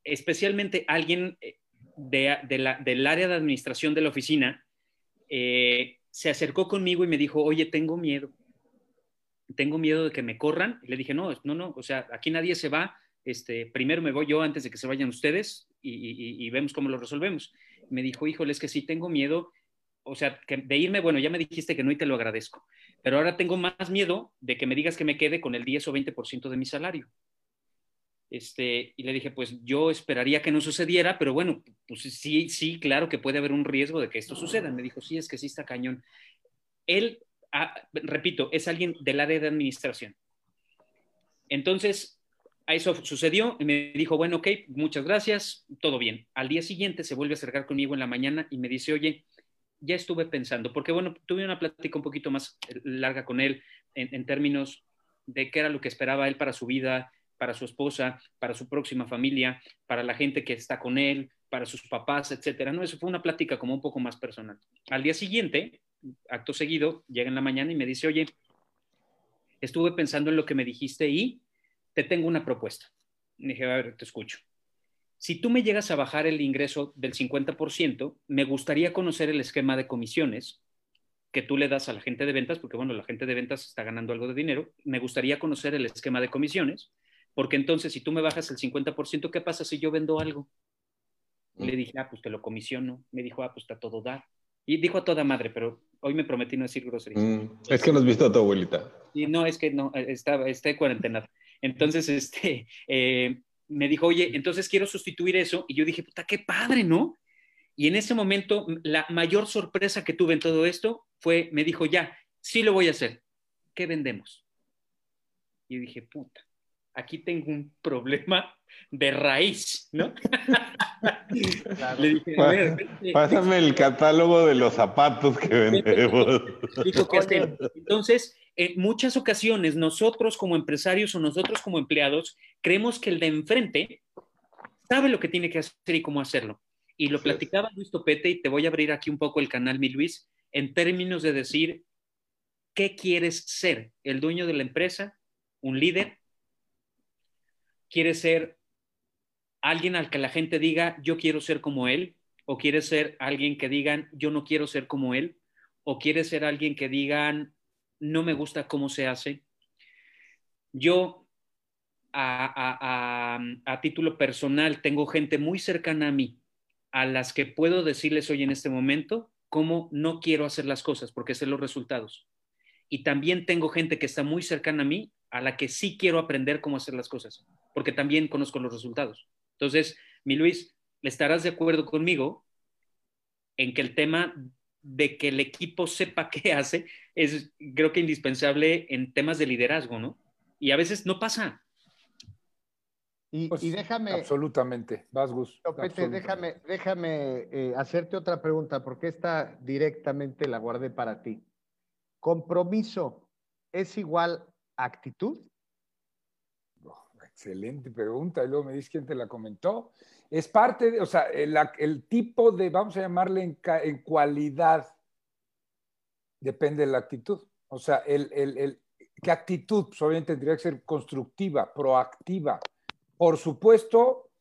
especialmente alguien eh, de, del área de administración de la oficina, eh, se acercó conmigo y me dijo, oye, tengo miedo tengo miedo de que me corran. Y le dije, no, no, no, o sea, aquí nadie se va. Este, primero me voy yo antes de que se vayan ustedes y, vemos cómo lo resolvemos. Me dijo, híjole, es que sí tengo miedo, o sea, que de irme, bueno, ya me dijiste que no y te lo agradezco, pero ahora tengo más miedo de que me digas que me quede con el 10 o 20% de mi salario. Este, y le dije, pues yo esperaría que no sucediera, pero bueno, pues sí, sí, claro que puede haber un riesgo de que esto suceda. Me dijo, sí, es que sí está cañón. Él Ah, repito, es alguien del área de administración. Entonces, eso sucedió y me dijo, bueno, ok, muchas gracias, todo bien. Al día siguiente se vuelve a acercar conmigo en la mañana y me dice, oye, ya estuve pensando, porque bueno, tuve una plática un poquito más larga con él en, términos de qué era lo que esperaba él para su vida, para su esposa, para su próxima familia, para la gente que está con él, para sus papás, etcétera. No, eso fue una plática como un poco más personal. Al día siguiente, acto seguido, llega en la mañana y me dice, oye, estuve pensando en lo que me dijiste y te tengo una propuesta. dije, a ver, te escucho. si tú me llegas a bajar el ingreso del 50%, me gustaría conocer el esquema de comisiones que tú le das a la gente de ventas, porque bueno, la gente de ventas está ganando algo de dinero. Me gustaría conocer el esquema de comisiones, porque entonces si tú me bajas el 50%, ¿qué pasa si yo vendo algo? Le dije, ah, pues te lo comisiono. Me dijo, ah, pues está todo dar. Y dijo a toda madre, pero hoy me prometí no decir groserías. Mm, es que no has visto a tu abuelita. Y no, es que no, está, está de cuarentena. Entonces, este, eh, me dijo, oye, entonces quiero sustituir eso. Y yo dije, puta, qué padre, ¿no? Y en ese momento, la mayor sorpresa que tuve en todo esto fue, me dijo, ya, sí lo voy a hacer. ¿Qué vendemos? Y yo dije, puta, aquí tengo un problema de raíz, ¿no? Le dije, a ver, Pásame el catálogo de los zapatos que vendemos. Dijo que Entonces, en muchas ocasiones nosotros como empresarios o nosotros como empleados creemos que el de enfrente sabe lo que tiene que hacer y cómo hacerlo. Y lo platicaba Luis Topete y te voy a abrir aquí un poco el canal, mi Luis, en términos de decir, ¿qué quieres ser? ¿El dueño de la empresa? ¿Un líder? ¿Quieres ser alguien al que la gente diga, yo quiero ser como él? ¿O quieres ser alguien que digan, yo no quiero ser como él? ¿O quieres ser alguien que digan, no me gusta cómo se hace. Yo, a, título personal, tengo gente muy cercana a mí, a las que puedo decirles hoy en este momento cómo no quiero hacer las cosas porque sé los resultados. Y también tengo gente que está muy cercana a mí, a la que sí quiero aprender cómo hacer las cosas, porque también conozco los resultados. Entonces, mi Luis, ¿le estarás de acuerdo conmigo en que el tema de que el equipo sepa qué hace es, creo que, indispensable en temas de liderazgo, ¿no? Y a veces no pasa. Y, pues, déjame. Absolutamente. Vas, Gus. déjame, déjame eh, hacerte otra pregunta, porque esta directamente la guardé para ti. ¿Compromiso es igual actitud? Excelente pregunta. Y luego me dices quién te la comentó. Es parte, de, o sea, el, tipo de, vamos a llamarle en, cualidad, depende de la actitud. O sea, el, ¿qué actitud? Pues obviamente tendría que ser constructiva, proactiva. Por supuesto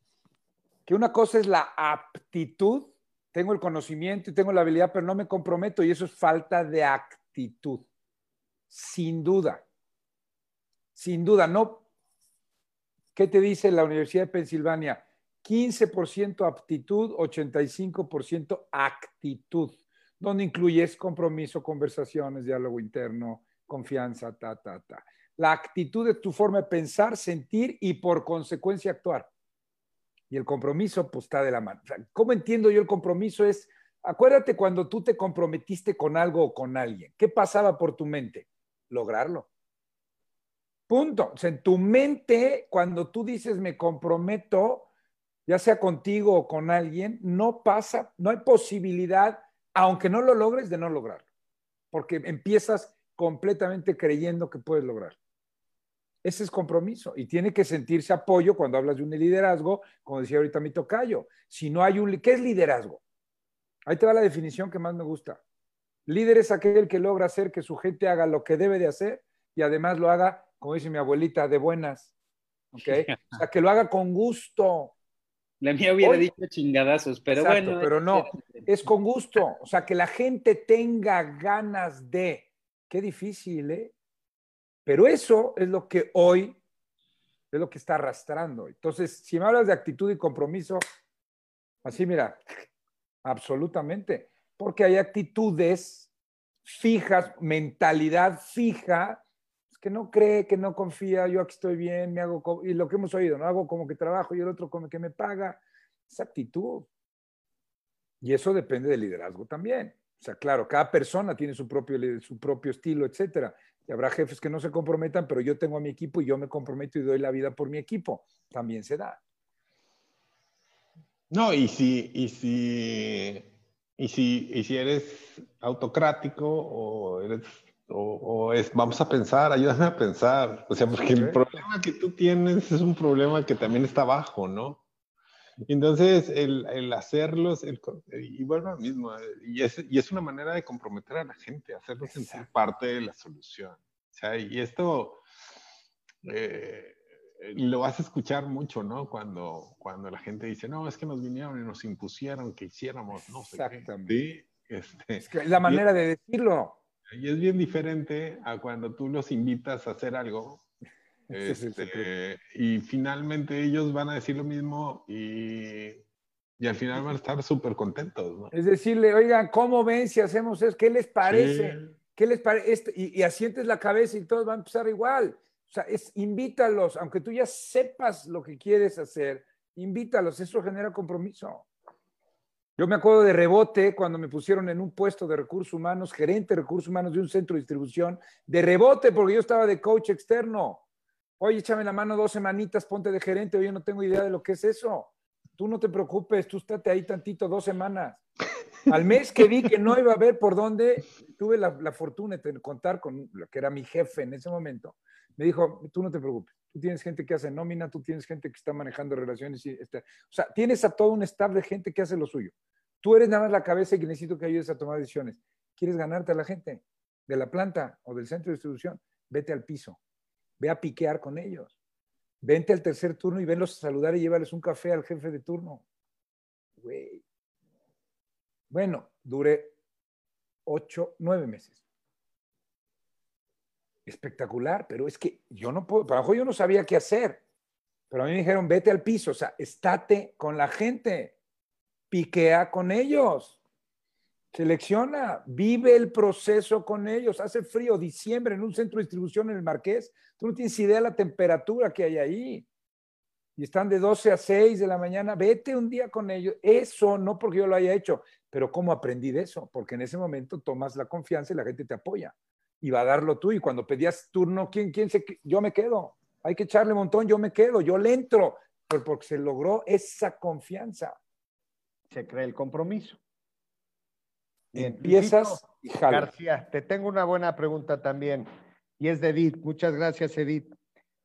que una cosa es la aptitud, tengo el conocimiento y tengo la habilidad, pero no me comprometo y eso es falta de actitud. Sin duda. Sin duda, no. ¿Qué te dice la Universidad de Pensilvania? 15% aptitud, 85% actitud, donde incluyes compromiso, conversaciones, diálogo interno, confianza, ta, ta, ta. La actitud es tu forma de pensar, sentir y por consecuencia actuar. Y el compromiso, pues está de la mano. ¿Cómo entiendo yo el compromiso? Es, acuérdate cuando tú te comprometiste con algo o con alguien. ¿Qué pasaba por tu mente? Lograrlo. Punto. En tu mente, cuando tú dices me comprometo, ya sea contigo o con alguien, no pasa, no hay posibilidad, aunque no lo logres, de no lograrlo, porque empiezas completamente creyendo que puedes lograr. Ese es compromiso y tiene que sentirse apoyo cuando hablas de un liderazgo, como decía ahorita mi tocayo. Si no hay un... ¿Qué es liderazgo? Ahí te va la definición que más me gusta. Líder es aquel que logra hacer que su gente haga lo que debe de hacer y además lo haga, como dice mi abuelita, de buenas. ¿Ok? O sea, que lo haga con gusto, la mía hubiera dicho chingadazos, pero bueno. Pero no, es con gusto. O sea, que la gente tenga ganas de. Qué difícil, ¿eh? Pero eso es lo que hoy es lo que está arrastrando. Entonces, si me hablas de actitud y compromiso, así mira, absolutamente. Porque hay actitudes fijas, mentalidad fija, que no cree, que no confía, yo aquí estoy bien, me hago, y lo que hemos oído, ¿no? Hago como que trabajo y el otro como que me paga. Esa actitud. Y eso depende del liderazgo también. O sea, claro, cada persona tiene su propio, su propio estilo, etcétera. Y habrá jefes que no se comprometan, pero yo tengo a mi equipo y yo me comprometo y doy la vida por mi equipo. También se da. No, y si, y si, y si, y si eres autocrático o eres o, es, vamos a pensar, ayúdame a pensar. O sea, porque el problema que tú tienes es un problema que también está abajo, ¿no? Entonces, el, el hacerlos, el, y bueno, lo mismo, y es, y es, una manera de comprometer a la gente, hacerlos sentir parte de la solución. O sea, y esto, eh, lo vas a escuchar mucho, ¿no? Cuando, cuando la gente dice, no, es que nos vinieron y nos impusieron que hiciéramos, no sé. Exactamente. Este, es, la manera de decirlo. Y es bien diferente a cuando tú los invitas a hacer algo. Este, y finalmente ellos van a decir lo mismo y, y al final van a estar súper contentos. ¿no? Es decirle, oigan, ¿cómo ven si hacemos eso? ¿Qué les parece? ¿Qué les parece? Este, y, y, asientes la cabeza y todos van a empezar igual. O sea, es invítalos, aunque tú ya sepas lo que quieres hacer, invítalos, eso genera compromiso. Yo me acuerdo de rebote cuando me pusieron en un puesto de recursos humanos, gerente de recursos humanos de un centro de distribución, de rebote porque yo estaba de coach externo. Oye, échame la mano dos semanitas, ponte de gerente, oye, no tengo idea de lo que es eso. Tú no te preocupes, tú estate ahí tantito, dos semanas. Al mes que vi que no iba a ver por dónde, tuve la, la fortuna de contar con lo que era mi jefe en ese momento me dijo, tú no te preocupes, tú tienes gente que hace nómina, tú tienes gente que está manejando relaciones. Y este, o sea, tienes a todo un staff de gente que hace lo suyo. Tú eres nada más la cabeza y que necesito que ayudes a tomar decisiones. ¿Quieres ganarte a la gente de la planta o del centro de distribución? Vete al piso, ve a piquear con ellos. Vente al tercer turno y venlos a saludar y llévales un café al jefe de turno. Güey. Bueno, duré ocho, nueve meses espectacular, pero es que yo no puedo, para yo no sabía qué hacer, pero a mí me dijeron, vete al piso, o sea, estate con la gente, piquea con ellos, selecciona, vive el proceso con ellos, hace frío, diciembre en un centro de distribución en el Marqués, tú no tienes idea de la temperatura que hay ahí, y están de 12 a 6 de la mañana, vete un día con ellos, eso no porque yo lo haya hecho, pero ¿cómo aprendí de eso? Porque en ese momento tomas la confianza y la gente te apoya y va a darlo tú. Y cuando pedías turno, ¿quién, quién se, yo me quedo? Hay que echarle un montón, yo me quedo, yo le entro, pero porque se logró esa confianza. Se cree el compromiso. Empiezas y. García, te tengo una buena pregunta también, y es de Edith. Muchas gracias, Edith.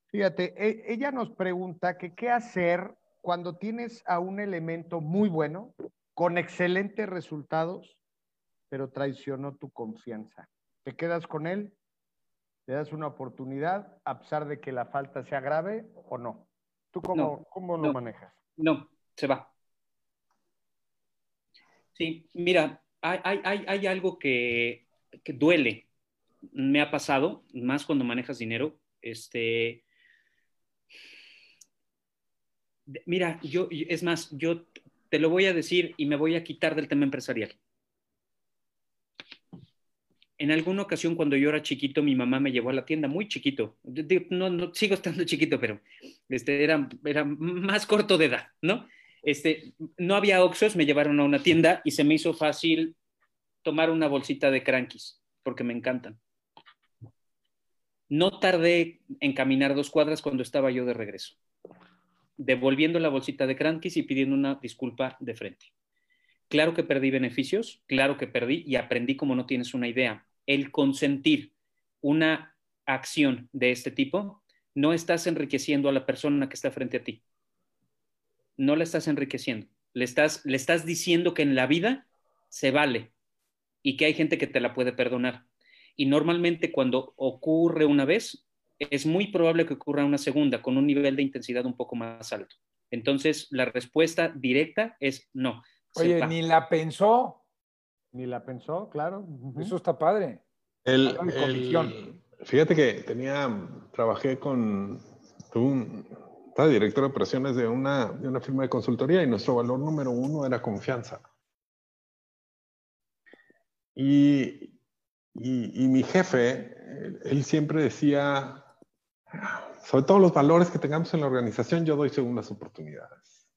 Fíjate, e, ella nos pregunta que qué hacer cuando tienes a un elemento muy bueno, con excelentes resultados, pero traicionó tu confianza te quedas con él, le das una oportunidad, a pesar de que la falta sea grave o no. ¿Tú cómo, cómo lo manejas? No, se va. Sí, mira, hay, hay, hay algo que, que, duele. Me ha pasado, más cuando manejas dinero. Este, mira, yo, es más, yo te lo voy a decir y me voy a quitar del tema empresarial en alguna ocasión cuando yo era chiquito, mi mamá me llevó a la tienda, muy chiquito. No, no sigo estando chiquito, pero este, era, era más corto de edad, ¿no? Este, no había Oxos, me llevaron a una tienda y se me hizo fácil tomar una bolsita de crankies, porque me encantan. No tardé en caminar dos cuadras cuando estaba yo de regreso, devolviendo la bolsita de crankies y pidiendo una disculpa de frente. Claro que perdí beneficios, claro que perdí y aprendí como no tienes una idea el consentir una acción de este tipo, no estás enriqueciendo a la persona que está frente a ti. No la estás enriqueciendo. Le estás, le estás diciendo que en la vida se vale y que hay gente que te la puede perdonar. Y normalmente cuando ocurre una vez, es muy probable que ocurra una segunda con un nivel de intensidad un poco más alto. Entonces, la respuesta directa es no. Oye, ni la pensó. Ni la pensó, claro. Eso está padre. El, fíjate que tenía, trabajé con, un, estaba director de operaciones de una, de una firma de consultoría y nuestro valor número uno era confianza. Y, y, y mi jefe, él siempre decía, sobre todos los valores que tengamos en la organización, yo doy segundas oportunidades.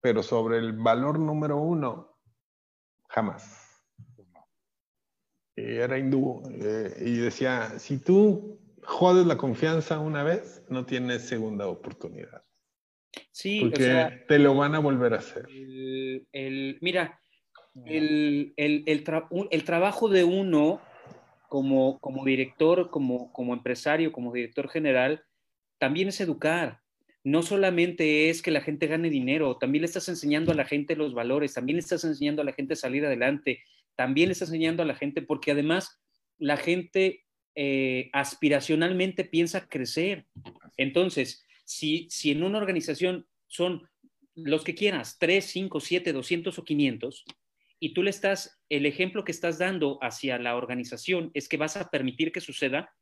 Pero sobre el valor número uno, jamás. era hindú eh, y decía, si tú jodes la confianza una vez, no tienes segunda oportunidad. Sí, porque te lo van a volver a hacer. El, mira, el, el, trabajo de uno como, como director, como, como empresario, como director general, también es educar no solamente es que la gente gane dinero, también le estás enseñando a la gente los valores, también le estás enseñando a la gente a salir adelante, también le estás enseñando a la gente, porque además la gente eh, aspiracionalmente piensa crecer. Entonces, si, si en una organización son los que quieras, 3, 5, 7, 200 o 500, y tú le estás, el ejemplo que estás dando hacia la organización es que vas a permitir que suceda,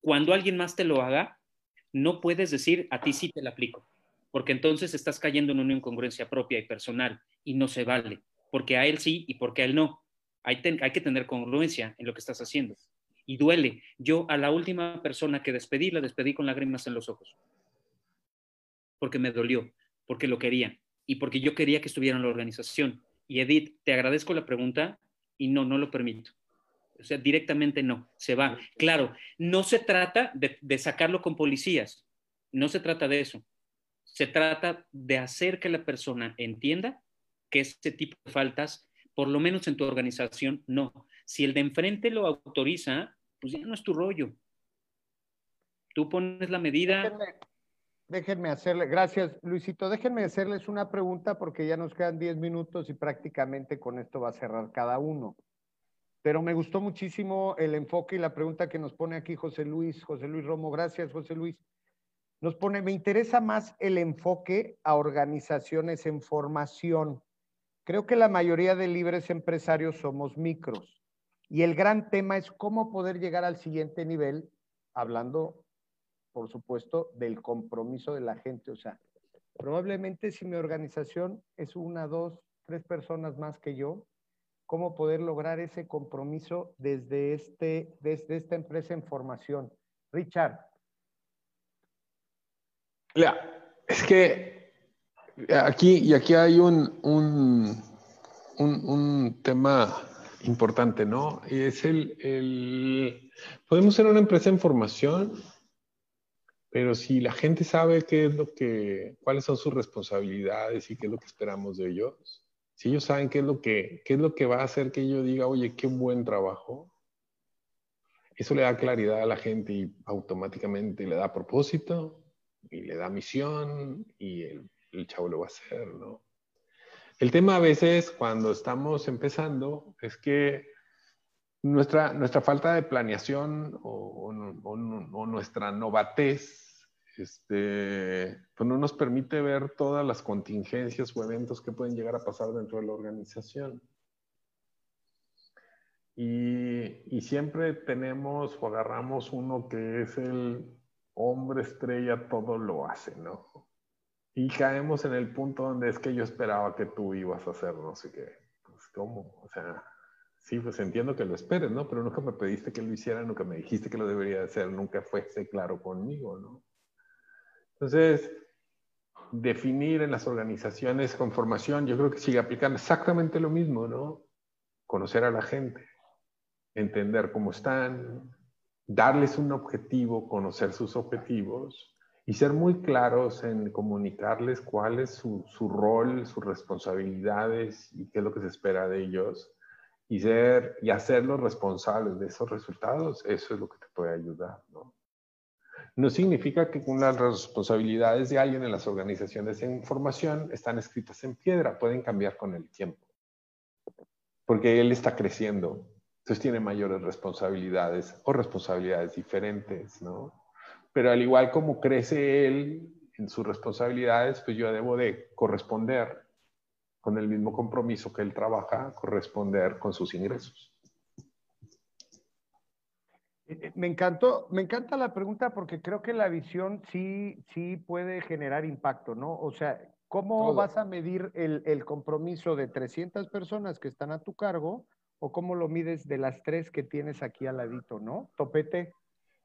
cuando alguien más te lo haga, no puedes decir, a ti sí te la aplico, porque entonces estás cayendo en una incongruencia propia y personal y no se vale, porque a él sí y porque a él no. Hay, hay que tener congruencia en lo que estás haciendo. Y duele. Yo a la última persona que despedí, la despedí con lágrimas en los ojos, porque me dolió, porque lo quería y porque yo quería que estuviera en la organización. Y Edith, te agradezco la pregunta y no, no lo permito. O sea, directamente no, se va. Claro, no se trata de, sacarlo con policías, no se trata de eso. Se trata de hacer que la persona entienda que ese tipo de faltas, por lo menos en tu organización, no. Si el de enfrente lo autoriza, pues ya no es tu rollo. Tú pones la medida. Déjenme, hacerle, gracias Luisito, déjenme hacerles una pregunta porque ya nos quedan 10 minutos y prácticamente con esto va a cerrar cada uno pero me gustó muchísimo el enfoque y la pregunta que nos pone aquí José Luis, José Luis Romo. Gracias, José Luis. Nos pone, me interesa más el enfoque a organizaciones en formación. Creo que la mayoría de libres empresarios somos micros y el gran tema es cómo poder llegar al siguiente nivel, hablando, por supuesto, del compromiso de la gente. O sea, probablemente si mi organización es una, dos, tres personas más que yo, cómo poder lograr ese compromiso desde, este, desde esta empresa en formación. Richard. es que aquí, y aquí hay un, un, un, tema importante, ¿no? Y es el, el, podemos ser una empresa en formación, pero si la gente sabe qué es lo que, cuáles son sus responsabilidades y qué es lo que esperamos de ellos, si ellos saben qué es lo que, qué es lo que va a hacer que yo diga, oye, qué buen trabajo, eso le da claridad a la gente y automáticamente le da propósito y le da misión y el, el chavo lo va a hacer, ¿no? El tema a veces cuando estamos empezando es que nuestra, nuestra falta de planeación o, o nuestra novatez este, pues no nos permite ver todas las contingencias o eventos que pueden llegar a pasar dentro de la organización. Y, y, siempre tenemos o agarramos uno que es el hombre estrella, todo lo hace, ¿no? Y caemos en el punto donde es que yo esperaba que tú ibas a hacer no sé qué. Pues, ¿cómo? O sea, sí, pues entiendo que lo esperes, ¿no? Pero nunca me pediste que lo hiciera, nunca me dijiste que lo debería hacer, nunca fuese claro conmigo, ¿no? Entonces, definir en las organizaciones con formación, yo creo que sigue aplicando exactamente lo mismo, ¿no? Conocer a la gente, entender cómo están, darles un objetivo, conocer sus objetivos y ser muy claros en comunicarles cuál es su, rol, sus responsabilidades y qué es lo que se espera de ellos y ser y hacerlos responsables de esos resultados, eso es lo que te puede ayudar, ¿no? No significa que las responsabilidades de alguien en las organizaciones de información están escritas en piedra, pueden cambiar con el tiempo. Porque él está creciendo, entonces tiene mayores responsabilidades o responsabilidades diferentes, ¿no? Pero al igual como crece él en sus responsabilidades, pues yo debo de corresponder con el mismo compromiso que él trabaja, corresponder con sus ingresos. Eh, me encantó, me encanta la pregunta porque creo que la visión sí, sí puede generar impacto, ¿no? O sea, ¿cómo vas a medir el, el, compromiso de 300 personas que están a tu cargo o cómo lo mides de las tres que tienes aquí al ladito, ¿no? Topete.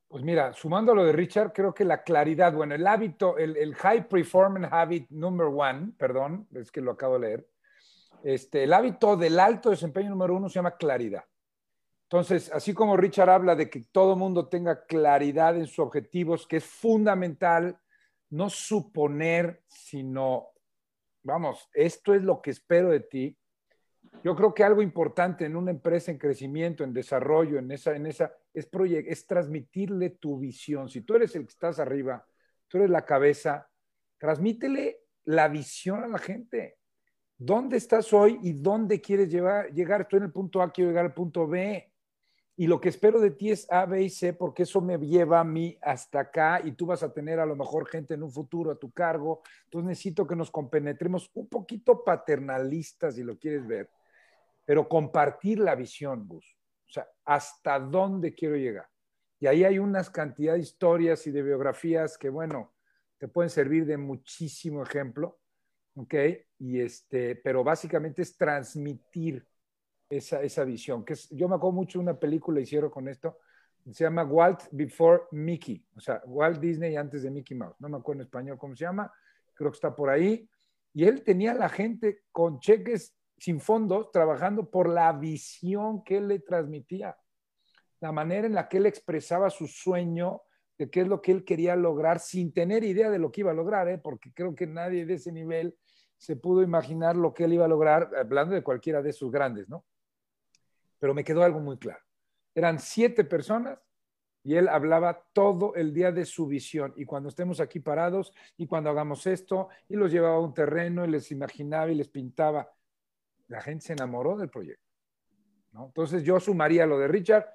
Pues mira, sumando a lo de Richard, creo que la claridad, bueno, el hábito, el, el high performance habit number one, perdón, es que lo acabo de leer, este, el hábito del alto desempeño número uno se llama claridad. Entonces, así como Richard habla de que todo mundo tenga claridad en sus objetivos, que es fundamental no suponer, sino, vamos, esto es lo que espero de ti. Yo creo que algo importante en una empresa en crecimiento, en desarrollo, en esa, en esa, es, es transmitirle tu visión. Si tú eres el que estás arriba, tú eres la cabeza, transmítele la visión a la gente. ¿Dónde estás hoy y dónde quieres llevar, llegar? Estoy en el punto A, quiero llegar al punto B y lo que espero de ti es A, B y C, porque eso me lleva a mí hasta acá y tú vas a tener a lo mejor gente en un futuro a tu cargo. Entonces necesito que nos compenetremos un poquito paternalistas, si lo quieres ver, pero compartir la visión, Gus. O sea, hasta dónde quiero llegar. Y ahí hay unas cantidad de historias y de biografías que, bueno, te pueden servir de muchísimo ejemplo, ¿ok? Y este, pero básicamente es transmitir esa, esa visión. Que es, yo me acuerdo mucho de una película, y cierro con esto, se llama Walt Before Mickey, o sea, Walt Disney antes de Mickey Mouse. No me acuerdo en español cómo se llama, creo que está por ahí. Y él tenía a la gente con cheques sin fondos trabajando por la visión que él le transmitía, la manera en la que él expresaba su sueño de qué es lo que él quería lograr sin tener idea de lo que iba a lograr, ¿eh? porque creo que nadie de ese nivel se pudo imaginar lo que él iba a lograr, hablando de cualquiera de sus grandes, ¿no? Pero me quedó algo muy claro. Eran siete personas y él hablaba todo el día de su visión. Y cuando estemos aquí parados y cuando hagamos esto, y los llevaba a un terreno y les imaginaba y les pintaba. La gente se enamoró del proyecto. Entonces yo sumaría lo de Richard.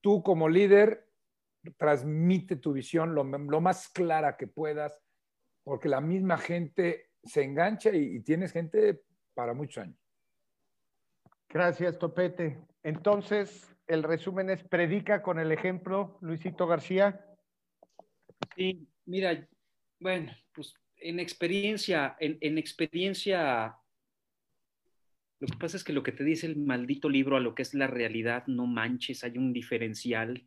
Tú como líder, transmite tu visión lo, más clara que puedas, porque la misma gente se engancha y tienes gente para muchos años. Gracias, Topete. Entonces, el resumen es predica con el ejemplo, Luisito García. Sí, mira, bueno, pues en experiencia, en, experiencia, lo que pasa es que lo que te dice el maldito libro a lo que es la realidad, no manches, hay un diferencial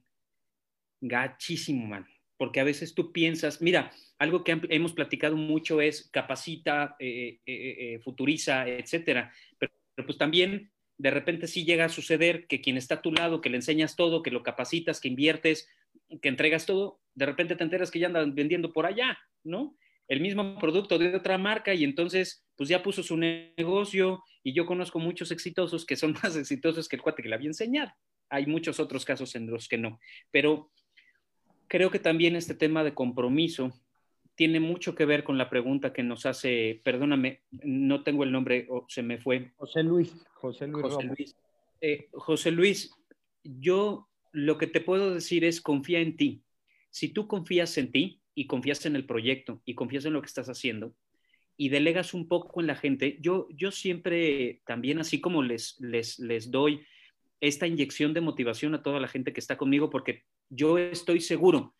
gachísimo, man. Porque a veces tú piensas, mira, algo que hemos platicado mucho es capacita, eh, eh, eh, futuriza, etcétera. pero, pues también de repente sí llega a suceder que quien está a tu lado, que le enseñas todo, que lo capacitas, que inviertes, que entregas todo, de repente te enteras que ya andan vendiendo por allá, ¿no? El mismo producto de otra marca y entonces pues ya puso su negocio y yo conozco muchos exitosos que son más exitosos que el cuate que le había enseñado. Hay muchos otros casos en los que no, pero creo que también este tema de compromiso tiene mucho que ver con la pregunta que nos hace, perdóname, no tengo el nombre, o se me fue. José Luis. José Luis. José Luis. Eh, José Luis, yo lo que te puedo decir es confía en ti. Si tú confías en ti y confías en el proyecto y confías en lo que estás haciendo y delegas un poco en la gente, yo, yo siempre también, así como les, les, les doy esta inyección de motivación a toda la gente que está conmigo, porque yo estoy seguro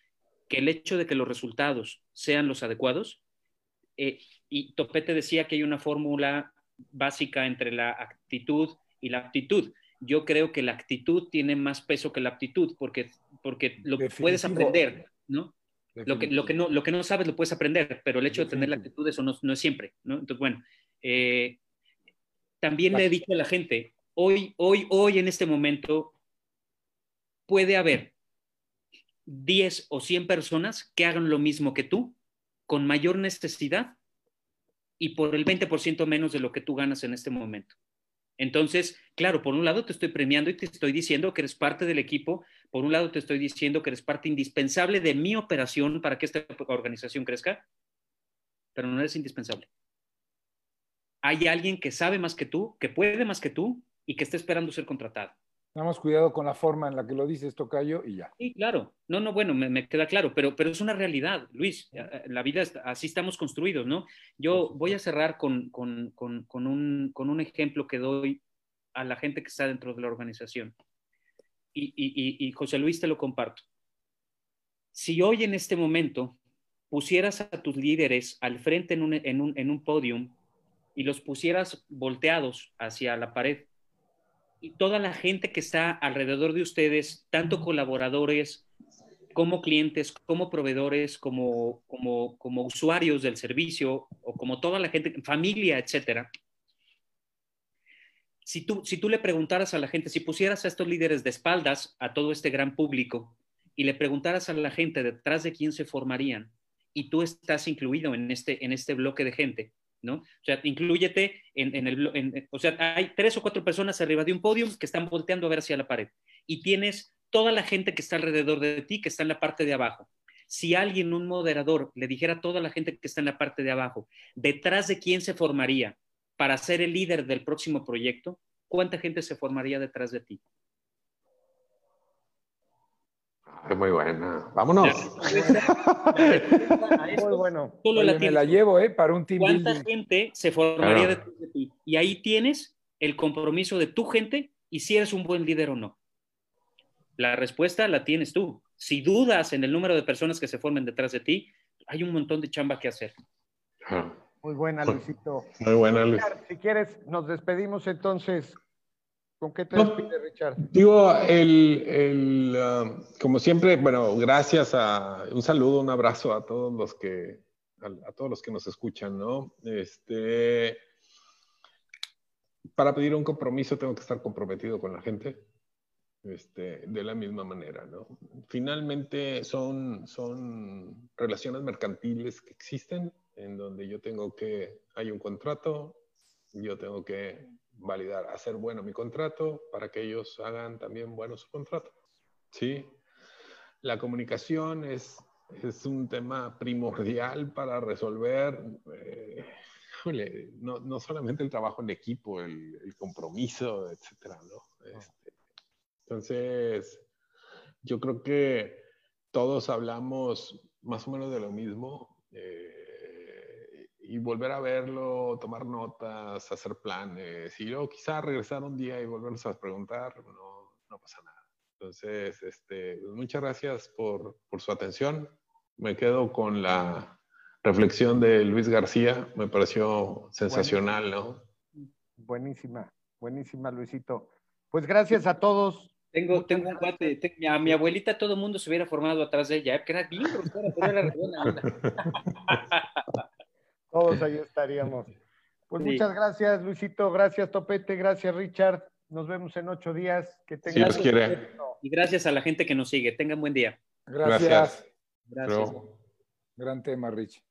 que el hecho de que los resultados sean los adecuados, eh, y Topete decía que hay una fórmula básica entre la actitud y la aptitud. Yo creo que la actitud tiene más peso que la aptitud, porque, porque lo que puedes aprender, ¿no? Lo que, lo, que no, lo que no sabes lo puedes aprender, pero el hecho de tener la actitud, eso no, no es siempre, ¿no? Entonces, bueno, eh, también le he dicho a la gente, hoy, hoy, hoy en este momento, puede haber 10 o 100 personas que hagan lo mismo que tú, con mayor necesidad y por el 20% menos de lo que tú ganas en este momento. Entonces, claro, por un lado te estoy premiando y te estoy diciendo que eres parte del equipo, por un lado te estoy diciendo que eres parte indispensable de mi operación para que esta organización crezca, pero no eres indispensable. Hay alguien que sabe más que tú, que puede más que tú y que está esperando ser contratado. Nada más cuidado con la forma en la que lo dices, Tocayo, y ya. Sí, claro. No, no, bueno, me, queda claro, pero, pero es una realidad, Luis. Eh, la vida, así estamos construidos, ¿no? Yo voy a cerrar con, con, con, con, un, con un ejemplo que doy a la gente que está dentro de la organización. Y, y, y, José Luis, te lo comparto. Si hoy en este momento pusieras a tus líderes al frente en un, en un, en un podium y los pusieras volteados hacia la pared, y toda la gente que está alrededor de ustedes, tanto colaboradores como clientes, como proveedores, como, como, como usuarios del servicio o como toda la gente, familia, etcétera. Si tú, si tú le preguntaras a la gente, si pusieras a estos líderes de espaldas a todo este gran público y le preguntaras a la gente detrás de quién se formarían y tú estás incluido en este, en este bloque de gente, ¿no? O sea, incluyete en, el... o sea, hay tres o cuatro personas arriba de un podio que están volteando a ver hacia la pared y tienes toda la gente que está alrededor de ti que está en la parte de abajo. Si alguien, un moderador, le dijera a toda la gente que está en la parte de abajo, detrás de quién se formaría para ser el líder del próximo proyecto, ¿cuánta gente se formaría detrás de ti? Es muy buena. Vámonos. muy bueno. Solo la me la llevo, ¿eh? Para un team ¿Cuánta gente se formaría detrás de ti? Y ahí tienes el compromiso de tu gente y si eres un buen líder o no. La respuesta la tienes tú. Si dudas en el número de personas que se formen detrás de ti, hay un montón de chamba que hacer. Muy buena, Luisito. Muy buena, Luis. Si quieres, nos despedimos entonces. ¿Con qué te despides, Richard? Digo, el, el um, como siempre, bueno, gracias a, un saludo, un abrazo a todos los que, a, todos los que nos escuchan, ¿no? Este, para pedir un compromiso tengo que estar comprometido con la gente. Este, de la misma manera, ¿no? Finalmente son, son relaciones mercantiles que existen en donde yo tengo que, hay un contrato, yo tengo que validar, hacer bueno mi contrato para que ellos hagan también bueno su contrato, ¿sí? La comunicación es, es un tema primordial para resolver, eh, no, no, solamente el trabajo en equipo, el, el compromiso, etcétera, ¿no? Este, entonces, yo creo que todos hablamos más o menos de lo mismo eh, y volver a verlo, tomar notas, hacer planes y luego quizá regresar un día y volvernos a preguntar, no, no pasa nada. Entonces, este, pues muchas gracias por, por su atención. Me quedo con la reflexión de Luis García, me pareció sensacional, ¿no? Buenísima, buenísima, Luisito. Pues gracias a todos tengo, tengo un cuate, a mi abuelita todo el mundo se hubiera formado atrás de ella, que era bien pero Todos ahí estaríamos. Pues muchas gracias, Luisito, gracias, Topete, gracias, Richard. Nos vemos en ocho días. Que tengan si quiere. Y gracias a la gente que nos sigue. Tengan buen día. Gracias. Gracias. Gran tema, Rich.